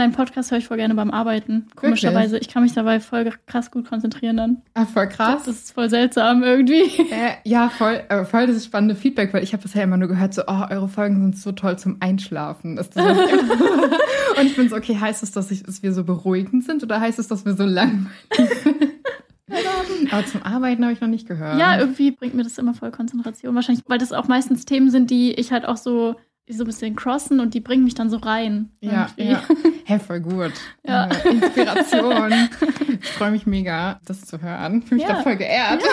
Deinen Podcast höre ich voll gerne beim Arbeiten. Komischerweise. Ich kann mich dabei voll krass gut konzentrieren dann. Ah, voll krass. Das ist voll seltsam irgendwie. Äh, ja, voll, äh, voll das spannende Feedback, weil ich habe bisher immer nur gehört, so, oh, eure Folgen sind so toll zum Einschlafen. Ist das Und ich bin so, okay, heißt es, dass, ich, dass wir so beruhigend sind oder heißt es, dass wir so langweilig sind? Aber zum Arbeiten habe ich noch nicht gehört. Ja, irgendwie bringt mir das immer voll Konzentration. Wahrscheinlich, weil das auch meistens Themen sind, die ich halt auch so so ein bisschen crossen und die bringen mich dann so rein. Ja, irgendwie. ja. Hey, voll gut. Ja. Äh, Inspiration. Ich freue mich mega, das zu hören. Fühle mich Ja. da voll geehrt.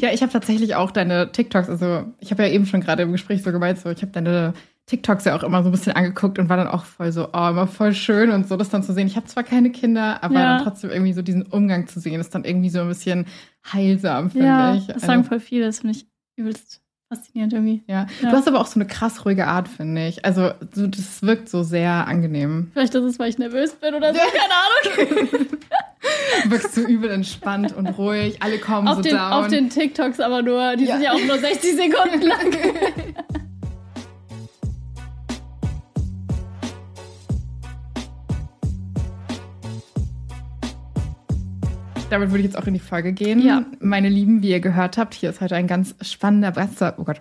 Ja, ich habe tatsächlich auch deine TikToks, also ich habe ja eben schon gerade im Gespräch so gemeint, so ich habe deine TikToks ja auch immer so ein bisschen angeguckt und war dann auch voll so, oh, immer voll schön und so, das dann zu sehen. Ich habe zwar keine Kinder, aber Ja. dann trotzdem irgendwie so diesen Umgang zu sehen, ist dann irgendwie so ein bisschen heilsam, finde Ja, ich. das Also- sagen voll viele. Das finde ich übelst faszinierend irgendwie. ja. Ja. Du hast aber auch so eine krass ruhige Art, finde ich. Also so, das wirkt so sehr angenehm. Vielleicht ist es, weil ich nervös bin oder so. Keine Ahnung. Wirkst so übel entspannt und ruhig. Alle kommen Auf so den, down. auf den TikToks aber nur. Die Ja. sind ja auch nur 60 Sekunden lang. Damit würde ich jetzt auch in die Folge gehen. Ja. Meine Lieben, wie ihr gehört habt, hier ist heute ein ganz spannender Gast. Oh Gott.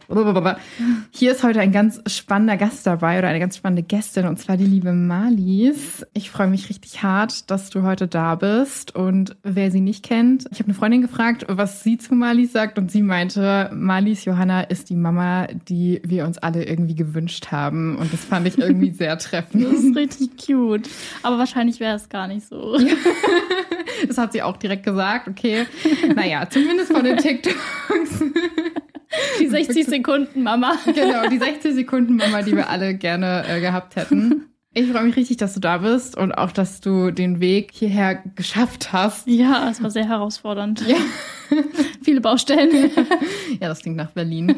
Hier ist heute ein ganz spannender Gast dabei oder eine ganz spannende Gästin und zwar die liebe Marlies. Ich freue mich richtig hart, dass du heute da bist und wer sie nicht kennt, ich habe eine Freundin gefragt, was sie zu Marlies sagt und sie meinte, Marlies Johanna ist die Mama, die wir uns alle irgendwie gewünscht haben und das fand ich irgendwie sehr treffend. Das ist richtig cute. Aber wahrscheinlich wäre es gar nicht so. Das hat sie auch direkt gesagt, okay. Naja, zumindest von den TikToks. Die 60 Sekunden, Mama. Genau, die 60 Sekunden Mama, die wir alle gerne äh, gehabt hätten. Ich freue mich richtig, dass du da bist und auch, dass du den Weg hierher geschafft hast. Ja, es war sehr herausfordernd. Ja. Viele Baustellen. Ja, das klingt nach Berlin.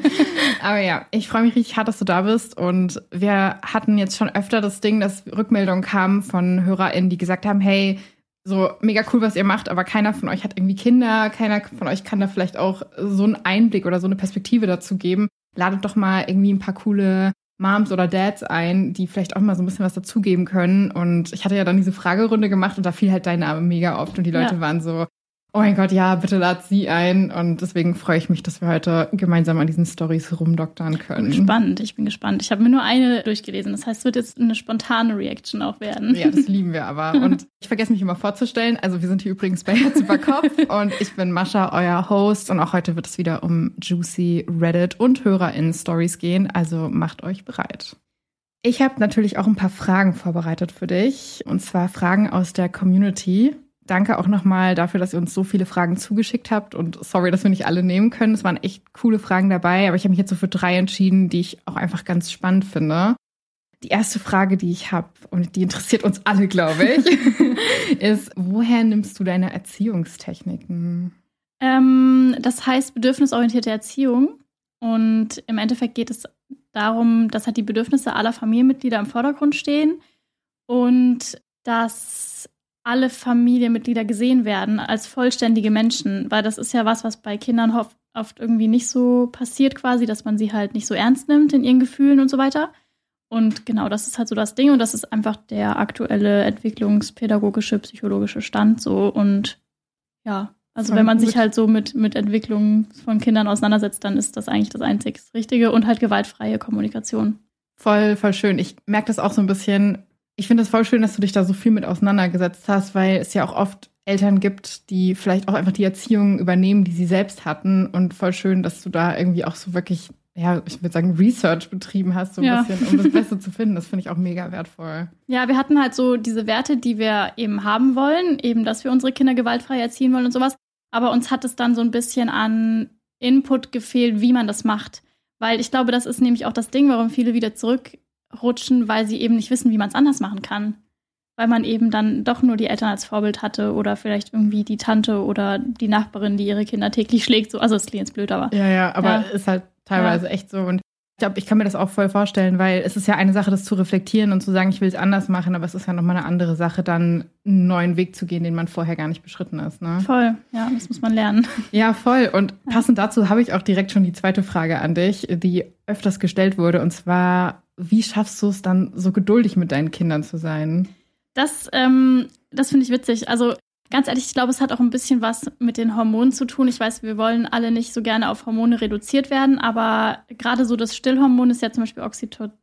Aber ja, ich freue mich richtig hart, dass du da bist. Und wir hatten jetzt schon öfter das Ding, dass Rückmeldungen kamen von HörerInnen, die gesagt haben, hey, so mega cool, was ihr macht, aber keiner von euch hat irgendwie Kinder, keiner von euch kann da vielleicht auch so einen Einblick oder so eine Perspektive dazu geben. Ladet doch mal irgendwie ein paar coole Moms oder Dads ein, die vielleicht auch mal so ein bisschen was dazugeben können. Und ich hatte ja dann diese Fragerunde gemacht und da fiel halt dein Name mega oft und die Leute Ja. waren so, oh mein Gott, ja, bitte lad sie ein. Und deswegen freue ich mich, dass wir heute gemeinsam an diesen Stories rumdoktern können. Spannend, ich bin gespannt. Ich habe mir nur eine durchgelesen. Das heißt, es wird jetzt eine spontane Reaction auch werden. Ja, das lieben wir aber. Und ich vergesse mich immer vorzustellen. Also wir sind hier übrigens bei Herz über Kopf und ich bin Mascha, euer Host. Und auch heute wird es wieder um Juicy Reddit und HörerInnen-Stories gehen. Also macht euch bereit. Ich habe natürlich auch ein paar Fragen vorbereitet für dich. Und zwar Fragen aus der Community. Danke auch nochmal dafür, dass ihr uns so viele Fragen zugeschickt habt. Und sorry, dass wir nicht alle nehmen können. Es waren echt coole Fragen dabei. Aber ich habe mich jetzt so für drei entschieden, die ich auch einfach ganz spannend finde. Die erste Frage, die ich habe, und die interessiert uns alle, glaube ich, ist, woher nimmst du deine Erziehungstechniken? Ähm, das heißt bedürfnisorientierte Erziehung. Und im Endeffekt geht es darum, dass halt die Bedürfnisse aller Familienmitglieder im Vordergrund stehen und dass alle Familienmitglieder gesehen werden als vollständige Menschen, weil das ist ja was, was bei Kindern oft, irgendwie nicht so passiert quasi, dass man sie halt nicht so ernst nimmt in ihren Gefühlen und so weiter. Und genau, das ist halt so das Ding und das ist einfach der aktuelle entwicklungspädagogische, psychologische Stand so und ja, also Voll wenn man sich gut. halt so mit, mit Entwicklung von Kindern auseinandersetzt, dann ist das eigentlich das einzig Richtige und halt gewaltfreie Kommunikation. Voll, voll schön. Ich merke das auch so ein bisschen. Ich finde es voll schön, dass du dich da so viel mit auseinandergesetzt hast, weil es ja auch oft Eltern gibt, die vielleicht auch einfach die Erziehung übernehmen, die sie selbst hatten. Und voll schön, dass du da irgendwie auch so wirklich, ja, ich würde sagen, Research betrieben hast, so ein Ja. bisschen, um das Beste zu finden. Das finde ich auch mega wertvoll. Ja, wir hatten halt so diese Werte, die wir eben haben wollen, eben, dass wir unsere Kinder gewaltfrei erziehen wollen und sowas. Aber uns hat es dann so ein bisschen an Input gefehlt, wie man das macht. Weil ich glaube, das ist nämlich auch das Ding, warum viele wieder zurückrutschen, weil sie eben nicht wissen, wie man es anders machen kann. Weil man eben dann doch nur die Eltern als Vorbild hatte oder vielleicht irgendwie die Tante oder die Nachbarin, die ihre Kinder täglich schlägt. So, also es klingt jetzt blöd, aber Ja, ja, aber Ja. ist halt teilweise echt so. Und ich glaube, ich kann mir das auch voll vorstellen, weil es ist ja eine Sache, das zu reflektieren und zu sagen, ich will es anders machen, aber es ist ja nochmal eine andere Sache, dann einen neuen Weg zu gehen, den man vorher gar nicht beschritten ist. Ne? voll, ja, das muss man lernen. Ja, voll. Und passend dazu habe ich auch direkt schon die zweite Frage an dich, die öfters gestellt wurde. Und zwar, wie schaffst du es dann, so geduldig mit deinen Kindern zu sein? Das, ähm, das finde ich witzig. Also ganz ehrlich, ich glaube, es hat auch ein bisschen was mit den Hormonen zu tun. Ich weiß, wir wollen alle nicht so gerne auf Hormone reduziert werden, aber gerade so das Stillhormon ist ja zum Beispiel Oxytocin.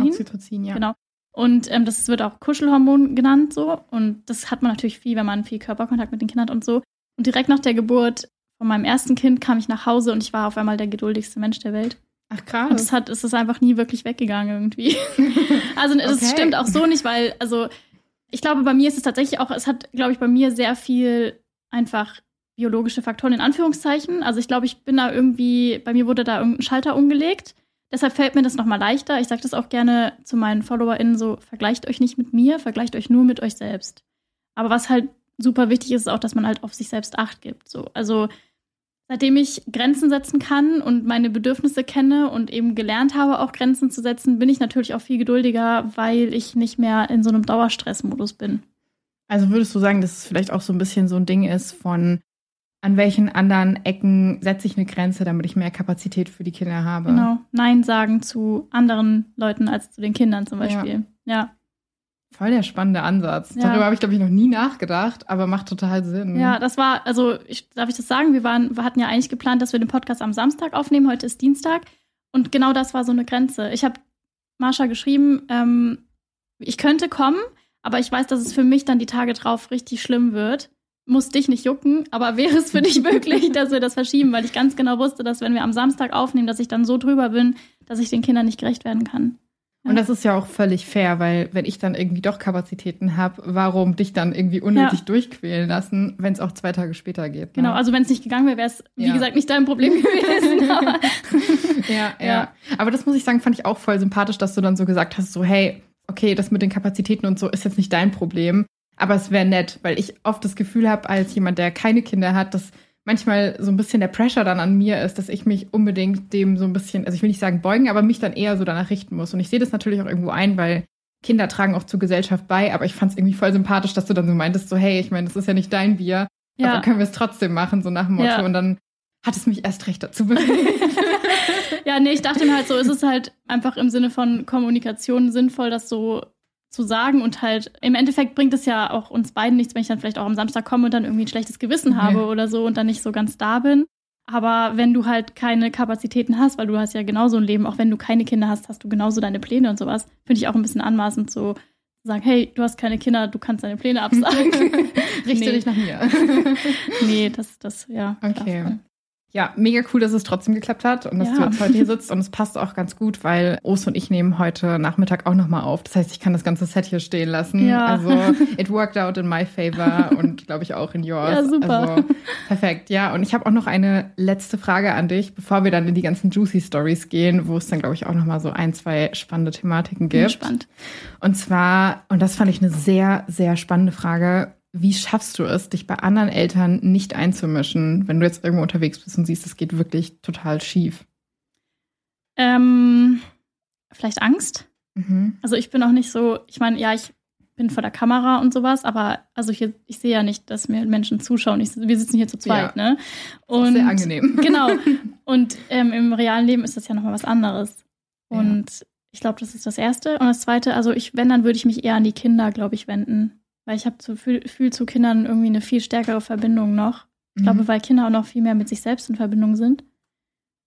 Oxytocin, ja. Genau. Und ähm, das wird auch Kuschelhormon genannt so. Und das hat man natürlich viel, wenn man viel Körperkontakt mit den Kindern hat und so. Und direkt nach der Geburt von meinem ersten Kind kam ich nach Hause und ich war auf einmal der geduldigste Mensch der Welt. Ach krass. Und es hat, es ist einfach nie wirklich weggegangen irgendwie. also das okay. stimmt auch so nicht, weil, also ich glaube, bei mir ist es tatsächlich auch, es hat, glaube ich, bei mir sehr viel einfach biologische Faktoren in Anführungszeichen. Also ich glaube, ich bin da irgendwie, bei mir wurde da irgendein Schalter umgelegt. Deshalb fällt mir das nochmal leichter. Ich sage das auch gerne zu meinen FollowerInnen so, vergleicht euch nicht mit mir, vergleicht euch nur mit euch selbst. Aber was halt super wichtig ist, ist auch, dass man halt auf sich selbst Acht gibt. So. Also seitdem ich Grenzen setzen kann und meine Bedürfnisse kenne und eben gelernt habe, auch Grenzen zu setzen, bin ich natürlich auch viel geduldiger, weil ich nicht mehr in so einem Dauerstressmodus bin. Also würdest du sagen, dass es vielleicht auch so ein bisschen so ein Ding ist von, an welchen anderen Ecken setze ich eine Grenze, damit ich mehr Kapazität für die Kinder habe? Genau. Nein sagen zu anderen Leuten als zu den Kindern zum Beispiel. ja. ja. Voll der spannende Ansatz. Ja. Darüber habe ich, glaube ich, noch nie nachgedacht, aber macht total Sinn. Ja, das war, also ich, darf ich das sagen? Wir, waren, wir hatten ja eigentlich geplant, dass wir den Podcast am Samstag aufnehmen. Heute ist Dienstag. Und genau das war so eine Grenze. Ich habe Marsha geschrieben, ähm, ich könnte kommen, aber ich weiß, dass es für mich dann die Tage drauf richtig schlimm wird. Muss dich nicht jucken, aber wäre es für dich möglich, dass wir das verschieben, weil ich ganz genau wusste, dass wenn wir am Samstag aufnehmen, dass ich dann so drüber bin, dass ich den Kindern nicht gerecht werden kann. Und das ist ja auch völlig fair, weil wenn ich dann irgendwie doch Kapazitäten habe, warum dich dann irgendwie unnötig ja. durchquälen lassen, wenn es auch zwei Tage später geht? Ne? Genau, also wenn es nicht gegangen wäre, wäre es, wie ja. gesagt, nicht dein Problem gewesen. ja, ja, ja. Aber das muss ich sagen, fand ich auch voll sympathisch, dass du dann so gesagt hast, so hey, okay, das mit den Kapazitäten und so ist jetzt nicht dein Problem, aber es wäre nett, weil ich oft das Gefühl habe, als jemand, der keine Kinder hat, dass manchmal so ein bisschen der Pressure dann an mir ist, dass ich mich unbedingt dem so ein bisschen, also ich will nicht sagen beugen, aber mich dann eher so danach richten muss. Und ich sehe das natürlich auch irgendwo ein, weil Kinder tragen auch zur Gesellschaft bei, aber ich fand es irgendwie voll sympathisch, dass du dann so meintest, so hey, ich meine, das ist ja nicht dein Bier, ja. aber können wir es trotzdem machen, so nach dem Motto. Ja. Und dann hat es mich erst recht dazu bewegt. ja, nee, ich dachte mir halt so, ist es halt einfach im Sinne von Kommunikation sinnvoll, das so zu sagen und halt im Endeffekt bringt es ja auch uns beiden nichts, wenn ich dann vielleicht auch am Samstag komme und dann irgendwie ein schlechtes Gewissen habe ja. oder so und dann nicht so ganz da bin. Aber wenn du halt keine Kapazitäten hast, weil du hast ja genauso ein Leben, auch wenn du keine Kinder hast, hast du genauso deine Pläne und sowas, finde ich auch ein bisschen anmaßend zu sagen, hey, du hast keine Kinder, du kannst deine Pläne absagen. Richte dich nach mir. nee, das, das, ja. Okay. Ja, mega cool, dass es trotzdem geklappt hat und dass ja. du jetzt heute hier sitzt. Und es passt auch ganz gut, weil Ost und ich nehmen heute Nachmittag auch nochmal auf. Das heißt, ich kann das ganze Set hier stehen lassen. Ja. Also, it worked out in my favor und glaube ich auch in yours. Ja, super. Also, perfekt. Ja, und ich habe auch noch eine letzte Frage an dich, bevor wir dann in die ganzen Juicy Stories gehen, wo es dann, glaube ich, auch nochmal so ein, zwei spannende Thematiken gibt. Bin spannend. Und zwar, und das fand ich eine sehr, sehr spannende Frage wie schaffst du es, dich bei anderen Eltern nicht einzumischen, wenn du jetzt irgendwo unterwegs bist und siehst, es geht wirklich total schief? Ähm, vielleicht Angst. Mhm. Also ich bin auch nicht so, ich meine, ja, ich bin vor der Kamera und sowas, aber also hier, ich sehe ja nicht, dass mir Menschen zuschauen. Ich, wir sitzen hier zu zweit, ja. ne? Und, Sehr angenehm. Genau. Und ähm, im realen Leben ist das ja nochmal was anderes. Und ja. ich glaube, das ist das Erste. Und das Zweite, also ich, wenn, dann würde ich mich eher an die Kinder, glaube ich, wenden. Weil ich habe zu viel, viel, zu Kindern irgendwie eine viel stärkere Verbindung noch. Ich mhm. glaube, weil Kinder auch noch viel mehr mit sich selbst in Verbindung sind.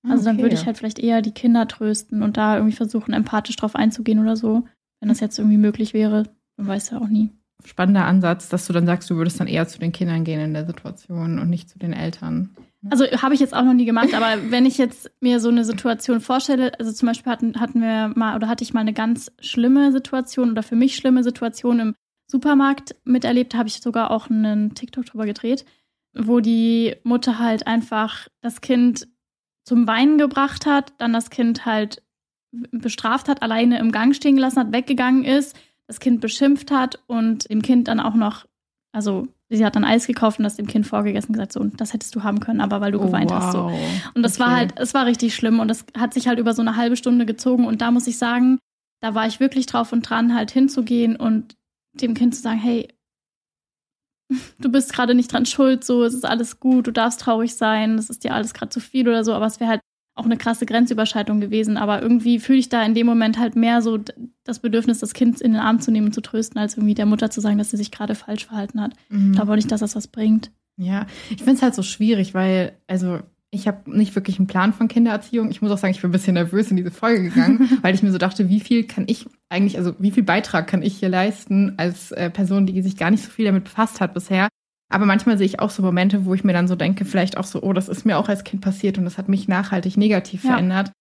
Also okay. dann würde ich halt vielleicht eher die Kinder trösten und da irgendwie versuchen, empathisch drauf einzugehen oder so. Wenn das jetzt irgendwie möglich wäre, man weiß ja auch nie. Spannender Ansatz, dass du dann sagst, du würdest dann eher zu den Kindern gehen in der Situation und nicht zu den Eltern. Also habe ich jetzt auch noch nie gemacht, aber wenn ich jetzt mir so eine Situation vorstelle, also zum Beispiel hatten, hatten wir mal oder hatte ich mal eine ganz schlimme Situation oder für mich schlimme Situation im Supermarkt miterlebt, habe ich sogar auch einen TikTok drüber gedreht, wo die Mutter halt einfach das Kind zum Weinen gebracht hat, dann das Kind halt bestraft hat, alleine im Gang stehen gelassen hat, weggegangen ist, das Kind beschimpft hat und dem Kind dann auch noch, also sie hat dann Eis gekauft und das dem Kind vorgegessen und gesagt, so, das hättest du haben können, aber weil du oh, geweint wow. hast. So. Und das okay. war halt, es war richtig schlimm und das hat sich halt über so eine halbe Stunde gezogen und da muss ich sagen, da war ich wirklich drauf und dran, halt hinzugehen und dem Kind zu sagen, hey, du bist gerade nicht dran schuld, so, es ist alles gut, du darfst traurig sein, das ist dir alles gerade zu viel oder so, aber es wäre halt auch eine krasse Grenzüberschreitung gewesen. Aber irgendwie fühle ich da in dem Moment halt mehr so das Bedürfnis, das Kind in den Arm zu nehmen und zu trösten, als irgendwie der Mutter zu sagen, dass sie sich gerade falsch verhalten hat. Mhm. Ich glaube auch nicht, dass das was bringt. Ja, ich finde es halt so schwierig, weil, also ich habe nicht wirklich einen Plan von Kindererziehung. Ich muss auch sagen, ich bin ein bisschen nervös in diese Folge gegangen, weil ich mir so dachte, wie viel kann ich eigentlich, also wie viel Beitrag kann ich hier leisten als äh, Person, die sich gar nicht so viel damit befasst hat bisher. Aber manchmal sehe ich auch so Momente, wo ich mir dann so denke, vielleicht auch so, oh, das ist mir auch als Kind passiert und das hat mich nachhaltig negativ ja. verändert.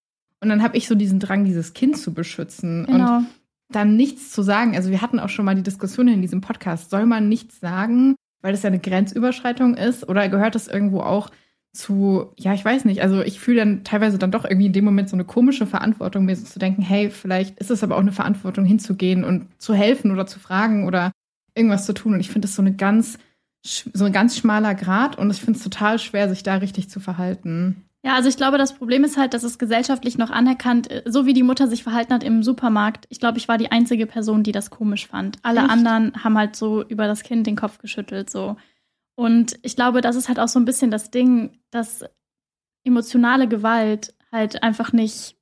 Und dann habe ich so diesen Drang, dieses Kind zu beschützen genau. und dann nichts zu sagen. Also wir hatten auch schon mal die Diskussion in diesem Podcast, soll man nichts sagen, weil das ja eine Grenzüberschreitung ist oder gehört das irgendwo auch zu, ja, ich weiß nicht, also ich fühle dann teilweise dann doch irgendwie in dem Moment so eine komische Verantwortung, mir so zu denken, hey, vielleicht ist es aber auch eine Verantwortung hinzugehen und zu helfen oder zu fragen oder irgendwas zu tun. Und ich finde das so eine ganz, so ein ganz schmaler Grad und ich finde es total schwer, sich da richtig zu verhalten. Ja, also ich glaube, das Problem ist halt, dass es gesellschaftlich noch anerkannt, äh, so wie die Mutter sich verhalten hat im Supermarkt. Ich glaube, ich war die einzige Person, die das komisch fand. Alle Echt? anderen haben halt so über das Kind den Kopf geschüttelt, so. Und ich glaube, das ist halt auch so ein bisschen das Ding, dass emotionale Gewalt halt einfach nicht,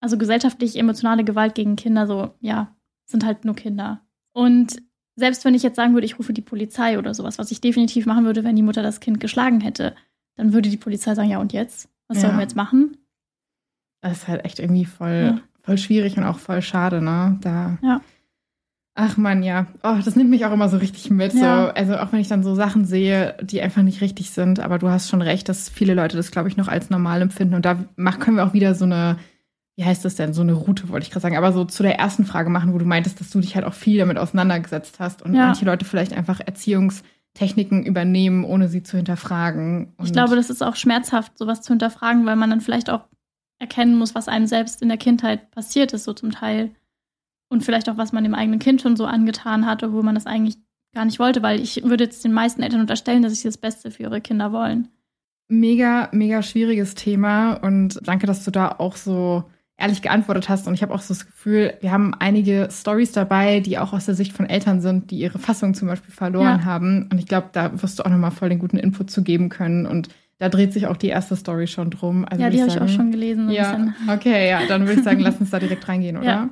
also gesellschaftlich emotionale Gewalt gegen Kinder so, ja, sind halt nur Kinder. Und selbst wenn ich jetzt sagen würde, ich rufe die Polizei oder sowas, was ich definitiv machen würde, wenn die Mutter das Kind geschlagen hätte, dann würde die Polizei sagen, ja und jetzt? Was ja. sollen wir jetzt machen? Das ist halt echt irgendwie voll, ja. voll schwierig und auch voll schade, ne? Da ja. Ach man, ja. Oh, das nimmt mich auch immer so richtig mit. Ja. So. Also auch wenn ich dann so Sachen sehe, die einfach nicht richtig sind. Aber du hast schon recht, dass viele Leute das, glaube ich, noch als normal empfinden. Und da können wir auch wieder so eine, wie heißt das denn, so eine Route, wollte ich gerade sagen, aber so zu der ersten Frage machen, wo du meintest, dass du dich halt auch viel damit auseinandergesetzt hast und ja. manche Leute vielleicht einfach Erziehungstechniken übernehmen, ohne sie zu hinterfragen. Und ich glaube, das ist auch schmerzhaft, sowas zu hinterfragen, weil man dann vielleicht auch erkennen muss, was einem selbst in der Kindheit passiert ist, so zum Teil und vielleicht auch, was man dem eigenen Kind schon so angetan hat, obwohl man das eigentlich gar nicht wollte, weil ich würde jetzt den meisten Eltern unterstellen, dass sie das Beste für ihre Kinder wollen. Mega, mega schwieriges Thema und danke, dass du da auch so ehrlich geantwortet hast. Und ich habe auch so das Gefühl, wir haben einige Stories dabei, die auch aus der Sicht von Eltern sind, die ihre Fassung zum Beispiel verloren ja. haben. Und ich glaube, da wirst du auch nochmal voll den guten Input zu geben können. Und da dreht sich auch die erste Story schon drum. Also ja, die habe ich auch schon gelesen. Ja, okay, ja, dann würde ich sagen, lass uns da direkt reingehen, oder? Ja.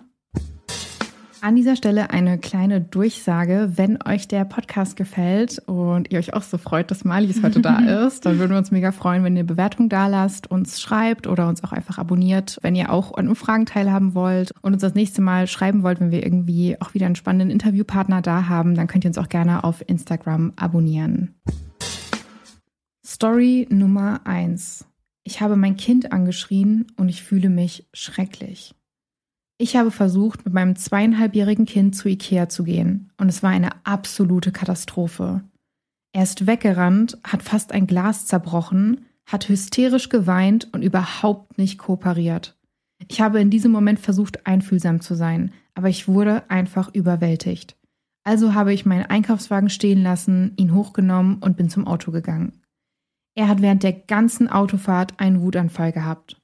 An dieser Stelle eine kleine Durchsage. Wenn euch der Podcast gefällt und ihr euch auch so freut, dass Malis heute da ist, dann würden wir uns mega freuen, wenn ihr Bewertung da lasst, uns schreibt oder uns auch einfach abonniert. Wenn ihr auch an Umfragen teilhaben wollt und uns das nächste Mal schreiben wollt, wenn wir irgendwie auch wieder einen spannenden Interviewpartner da haben, dann könnt ihr uns auch gerne auf Instagram abonnieren. Story Nummer eins: Ich habe mein Kind angeschrien und ich fühle mich schrecklich. Ich habe versucht, mit meinem zweieinhalbjährigen Kind zu Ikea zu gehen und es war eine absolute Katastrophe. Er ist weggerannt, hat fast ein Glas zerbrochen, hat hysterisch geweint und überhaupt nicht kooperiert. Ich habe in diesem Moment versucht, einfühlsam zu sein, aber ich wurde einfach überwältigt. Also habe ich meinen Einkaufswagen stehen lassen, ihn hochgenommen und bin zum Auto gegangen. Er hat während der ganzen Autofahrt einen Wutanfall gehabt.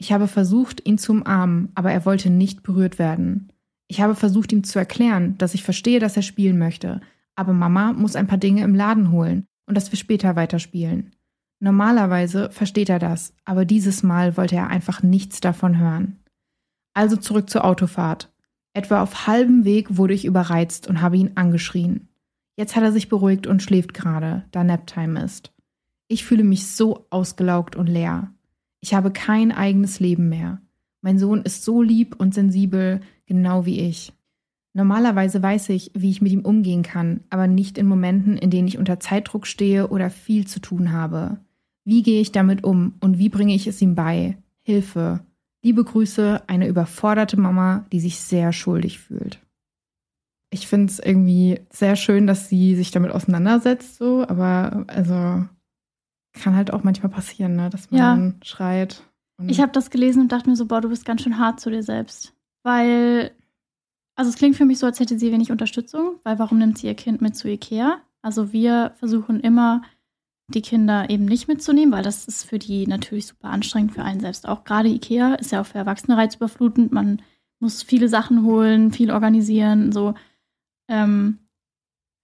Ich habe versucht, ihn zu umarmen, aber er wollte nicht berührt werden. Ich habe versucht, ihm zu erklären, dass ich verstehe, dass er spielen möchte, aber Mama muss ein paar Dinge im Laden holen und dass wir später weiterspielen. Normalerweise versteht er das, aber dieses Mal wollte er einfach nichts davon hören. Also zurück zur Autofahrt. Etwa auf halbem Weg wurde ich überreizt und habe ihn angeschrien. Jetzt hat er sich beruhigt und schläft gerade, da Naptime ist. Ich fühle mich so ausgelaugt und leer. Ich habe kein eigenes Leben mehr. Mein Sohn ist so lieb und sensibel, genau wie ich. Normalerweise weiß ich, wie ich mit ihm umgehen kann, aber nicht in Momenten, in denen ich unter Zeitdruck stehe oder viel zu tun habe. Wie gehe ich damit um und wie bringe ich es ihm bei? Hilfe. Liebe Grüße, eine überforderte Mama, die sich sehr schuldig fühlt. Ich finde es irgendwie sehr schön, dass sie sich damit auseinandersetzt, so, aber also kann halt auch manchmal passieren, ne? dass man ja. schreit. Ich habe das gelesen und dachte mir so, boah, du bist ganz schön hart zu dir selbst. Weil, also es klingt für mich so, als hätte sie wenig Unterstützung, weil warum nimmt sie ihr Kind mit zu Ikea? Also wir versuchen immer, die Kinder eben nicht mitzunehmen, weil das ist für die natürlich super anstrengend, für einen selbst auch. Gerade Ikea ist ja auch für Erwachsene reizüberflutend. Man muss viele Sachen holen, viel organisieren, so. Ähm,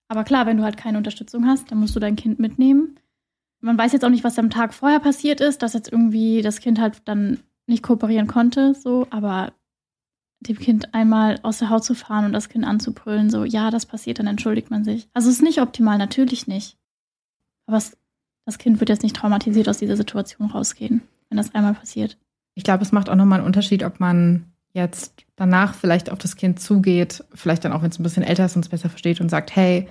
aber klar, wenn du halt keine Unterstützung hast, dann musst du dein Kind mitnehmen. Man weiß jetzt auch nicht, was am Tag vorher passiert ist, dass jetzt irgendwie das Kind halt dann nicht kooperieren konnte, so, aber dem Kind einmal aus der Haut zu fahren und das Kind anzubrüllen, so, ja, das passiert, dann entschuldigt man sich. Also es ist nicht optimal, natürlich nicht. Aber es, das Kind wird jetzt nicht traumatisiert aus dieser Situation rausgehen, wenn das einmal passiert. Ich glaube, es macht auch nochmal einen Unterschied, ob man jetzt danach vielleicht auf das Kind zugeht, vielleicht dann auch, wenn es ein bisschen älter ist und es besser versteht und sagt, hey,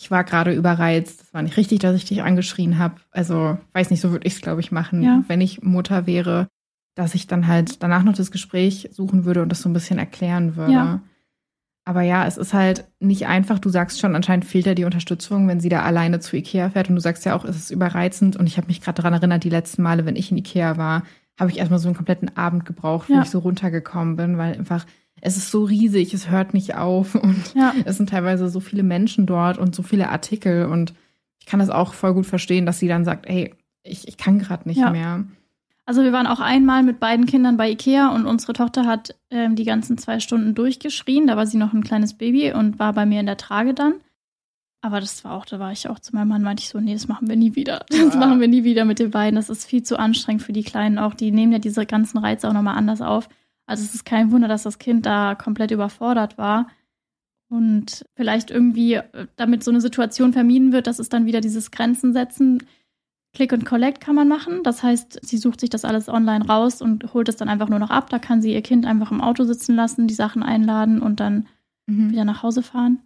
ich war gerade überreizt, das war nicht richtig, dass ich dich angeschrien habe. Also, weiß nicht, so würde ich es, glaube ich, machen, ja. wenn ich Mutter wäre dass ich dann halt danach noch das Gespräch suchen würde und das so ein bisschen erklären würde. Ja. Aber ja, es ist halt nicht einfach. Du sagst schon, anscheinend fehlt ja die Unterstützung, wenn sie da alleine zu Ikea fährt. Und du sagst ja auch, es ist überreizend. Und ich habe mich gerade daran erinnert, die letzten Male, wenn ich in Ikea war, habe ich erstmal so einen kompletten Abend gebraucht, wo ja. ich so runtergekommen bin, weil einfach es ist so riesig, es hört nicht auf und ja. es sind teilweise so viele Menschen dort und so viele Artikel. Und ich kann das auch voll gut verstehen, dass sie dann sagt, ey, ich, ich kann gerade nicht ja. mehr. Also wir waren auch einmal mit beiden Kindern bei Ikea und unsere Tochter hat ähm, die ganzen zwei Stunden durchgeschrien. Da war sie noch ein kleines Baby und war bei mir in der Trage dann. Aber das war auch, da war ich auch zu meinem Mann, meinte ich so, nee, das machen wir nie wieder. Das ja. machen wir nie wieder mit den beiden. Das ist viel zu anstrengend für die Kleinen auch. Die nehmen ja diese ganzen Reize auch nochmal anders auf. Also es ist kein Wunder, dass das Kind da komplett überfordert war. Und vielleicht irgendwie, äh, damit so eine Situation vermieden wird, dass es dann wieder dieses Grenzen setzen Click and Collect kann man machen. Das heißt, sie sucht sich das alles online raus und holt es dann einfach nur noch ab. Da kann sie ihr Kind einfach im Auto sitzen lassen, die Sachen einladen und dann mhm. wieder nach Hause fahren.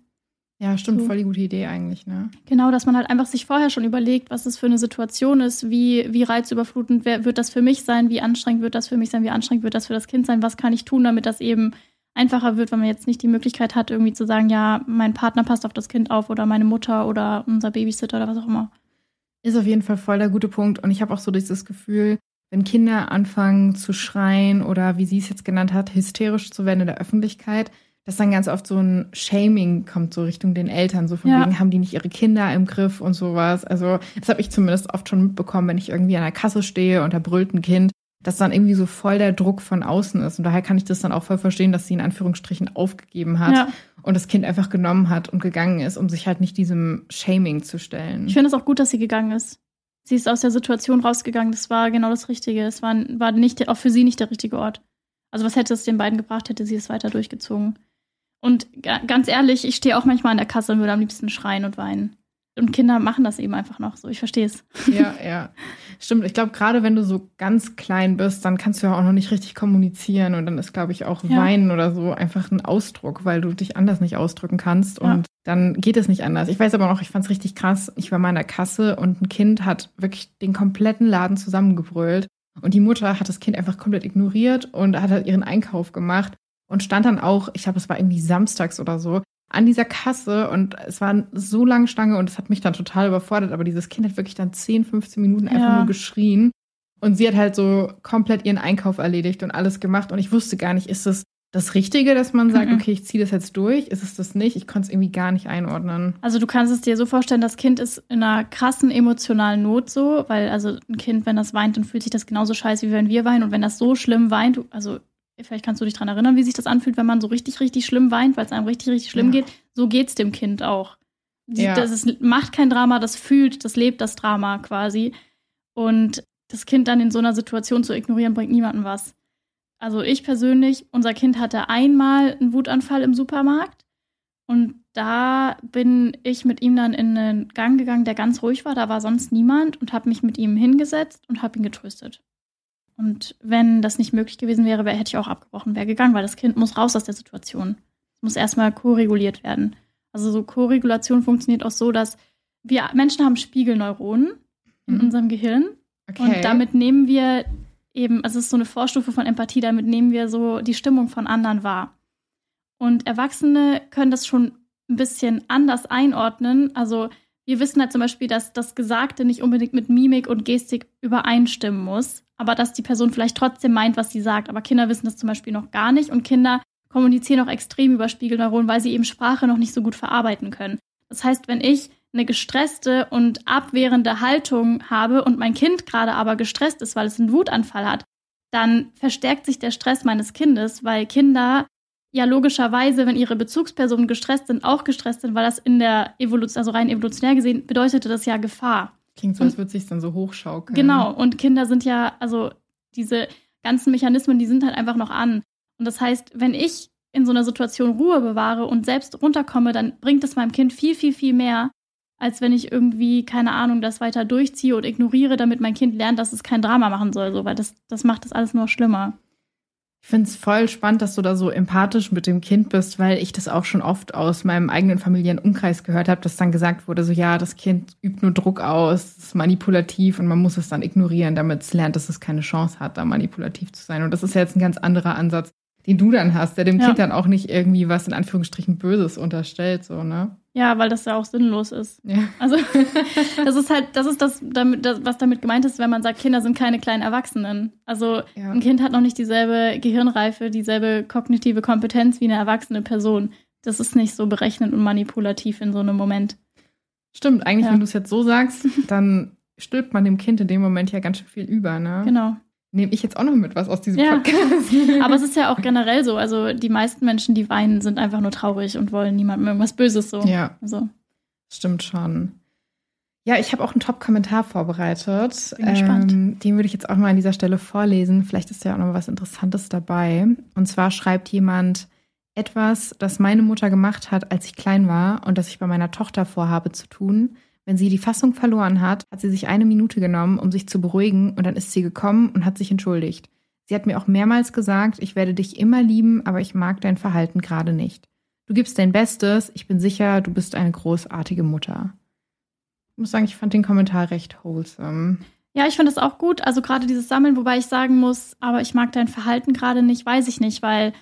Ja, stimmt, so. voll die gute Idee eigentlich, ne? Genau, dass man halt einfach sich vorher schon überlegt, was es für eine Situation ist, wie, wie reizüberflutend wird das für mich sein, wie anstrengend wird das für mich sein, wie anstrengend wird das für das Kind sein, was kann ich tun, damit das eben einfacher wird, wenn man jetzt nicht die Möglichkeit hat, irgendwie zu sagen, ja, mein Partner passt auf das Kind auf oder meine Mutter oder unser Babysitter oder was auch immer. Ist auf jeden Fall voll der gute Punkt. Und ich habe auch so dieses Gefühl, wenn Kinder anfangen zu schreien oder wie sie es jetzt genannt hat, hysterisch zu werden in der Öffentlichkeit, dass dann ganz oft so ein Shaming kommt, so Richtung den Eltern, so von ja. wegen, haben die nicht ihre Kinder im Griff und sowas. Also, das habe ich zumindest oft schon mitbekommen, wenn ich irgendwie an der Kasse stehe und da brüllt ein Kind, dass dann irgendwie so voll der Druck von außen ist. Und daher kann ich das dann auch voll verstehen, dass sie in Anführungsstrichen aufgegeben hat ja. und das Kind einfach genommen hat und gegangen ist, um sich halt nicht diesem Shaming zu stellen. Ich finde es auch gut, dass sie gegangen ist. Sie ist aus der Situation rausgegangen. Das war genau das Richtige. Es war, war nicht, auch für sie nicht der richtige Ort. Also was hätte es den beiden gebracht, hätte sie es weiter durchgezogen. Und ganz ehrlich, ich stehe auch manchmal an der Kasse und würde am liebsten schreien und weinen. Und Kinder machen das eben einfach noch so. Ich verstehe es. Ja, ja. Stimmt. Ich glaube, gerade wenn du so ganz klein bist, dann kannst du ja auch noch nicht richtig kommunizieren. Und dann ist, glaube ich, auch ja. Weinen oder so einfach ein Ausdruck, weil du dich anders nicht ausdrücken kannst. Und ja. dann geht es nicht anders. Ich weiß aber noch, ich fand es richtig krass. Ich war mal in der Kasse und ein Kind hat wirklich den kompletten Laden zusammengebrüllt. Und die Mutter hat das Kind einfach komplett ignoriert und hat halt ihren Einkauf gemacht und stand dann auch, ich glaube, es war irgendwie samstags oder so, an dieser Kasse und es war so lange Stange und es hat mich dann total überfordert, aber dieses Kind hat wirklich dann 10, 15 Minuten einfach ja. nur geschrien und sie hat halt so komplett ihren Einkauf erledigt und alles gemacht und ich wusste gar nicht, ist es das Richtige, dass man sagt, mhm. okay, ich ziehe das jetzt durch? Ist es das nicht? Ich konnte es irgendwie gar nicht einordnen. Also du kannst es dir so vorstellen, das Kind ist in einer krassen emotionalen Not so, weil also ein Kind, wenn das weint, dann fühlt sich das genauso scheiße, wie wenn wir weinen. Und wenn das so schlimm weint, also vielleicht kannst du dich daran erinnern, wie sich das anfühlt, wenn man so richtig, richtig schlimm weint, weil es einem richtig, richtig schlimm ja. geht. So geht es dem Kind auch. Die, ja. Das ist, macht kein Drama, das fühlt, das lebt das Drama quasi. Und das Kind dann in so einer Situation zu ignorieren, bringt niemandem was. Also ich persönlich, unser Kind hatte einmal einen Wutanfall im Supermarkt und da bin ich mit ihm dann in einen Gang gegangen, der ganz ruhig war. Da war sonst niemand und habe mich mit ihm hingesetzt und habe ihn getröstet. Und wenn das nicht möglich gewesen wäre, hätte ich auch abgebrochen, wäre gegangen, weil das Kind muss raus aus der Situation. Es muss erstmal koreguliert werden. Also so Koregulation funktioniert auch so, dass wir Menschen haben Spiegelneuronen in mhm. unserem Gehirn. Okay. Und damit nehmen wir eben, also es ist so eine Vorstufe von Empathie, damit nehmen wir so die Stimmung von anderen wahr. Und Erwachsene können das schon ein bisschen anders einordnen. Also wir wissen halt zum Beispiel, dass das Gesagte nicht unbedingt mit Mimik und Gestik übereinstimmen muss aber dass die Person vielleicht trotzdem meint, was sie sagt. Aber Kinder wissen das zum Beispiel noch gar nicht und Kinder kommunizieren auch extrem über Spiegelneuronen, weil sie eben Sprache noch nicht so gut verarbeiten können. Das heißt, wenn ich eine gestresste und abwehrende Haltung habe und mein Kind gerade aber gestresst ist, weil es einen Wutanfall hat, dann verstärkt sich der Stress meines Kindes, weil Kinder ja logischerweise, wenn ihre Bezugspersonen gestresst sind, auch gestresst sind, weil das in der Evolution, also rein evolutionär gesehen, bedeutete das ja Gefahr. Klingt so, als würde sich dann so hochschaukeln. Genau, und Kinder sind ja, also diese ganzen Mechanismen, die sind halt einfach noch an. Und das heißt, wenn ich in so einer Situation Ruhe bewahre und selbst runterkomme, dann bringt es meinem Kind viel, viel, viel mehr, als wenn ich irgendwie, keine Ahnung, das weiter durchziehe und ignoriere, damit mein Kind lernt, dass es kein Drama machen soll, so, weil das, das macht das alles nur schlimmer. Ich finde es voll spannend, dass du da so empathisch mit dem Kind bist, weil ich das auch schon oft aus meinem eigenen familiären Umkreis gehört habe, dass dann gesagt wurde, so ja, das Kind übt nur Druck aus, ist manipulativ und man muss es dann ignorieren, damit es lernt, dass es keine Chance hat, da manipulativ zu sein. Und das ist ja jetzt ein ganz anderer Ansatz, den du dann hast, der dem ja. Kind dann auch nicht irgendwie was in Anführungsstrichen Böses unterstellt, so, ne? Ja, weil das ja auch sinnlos ist. Ja. Also das ist halt, das ist das, damit, das, was damit gemeint ist, wenn man sagt, Kinder sind keine kleinen Erwachsenen. Also ja. ein Kind hat noch nicht dieselbe Gehirnreife, dieselbe kognitive Kompetenz wie eine erwachsene Person. Das ist nicht so berechnend und manipulativ in so einem Moment. Stimmt, eigentlich, ja. wenn du es jetzt so sagst, dann stülpt man dem Kind in dem Moment ja ganz schön viel über, ne? Genau nehme ich jetzt auch noch mit was aus diesem ja. Podcast. Aber es ist ja auch generell so. Also die meisten Menschen, die weinen, sind einfach nur traurig und wollen niemandem irgendwas Böses so. Ja. Also. Stimmt schon. Ja, ich habe auch einen Top-Kommentar vorbereitet. Bin gespannt. Ähm, den würde ich jetzt auch mal an dieser Stelle vorlesen. Vielleicht ist ja auch noch was Interessantes dabei. Und zwar schreibt jemand etwas, das meine Mutter gemacht hat, als ich klein war und das ich bei meiner Tochter vorhabe zu tun, wenn sie die Fassung verloren hat, hat sie sich eine Minute genommen, um sich zu beruhigen, und dann ist sie gekommen und hat sich entschuldigt. Sie hat mir auch mehrmals gesagt, ich werde dich immer lieben, aber ich mag dein Verhalten gerade nicht. Du gibst dein Bestes, ich bin sicher, du bist eine großartige Mutter. Ich muss sagen, ich fand den Kommentar recht wholesome. Ja, ich finde das auch gut. Also gerade dieses Sammeln, wobei ich sagen muss, aber ich mag dein Verhalten gerade nicht, weiß ich nicht, weil.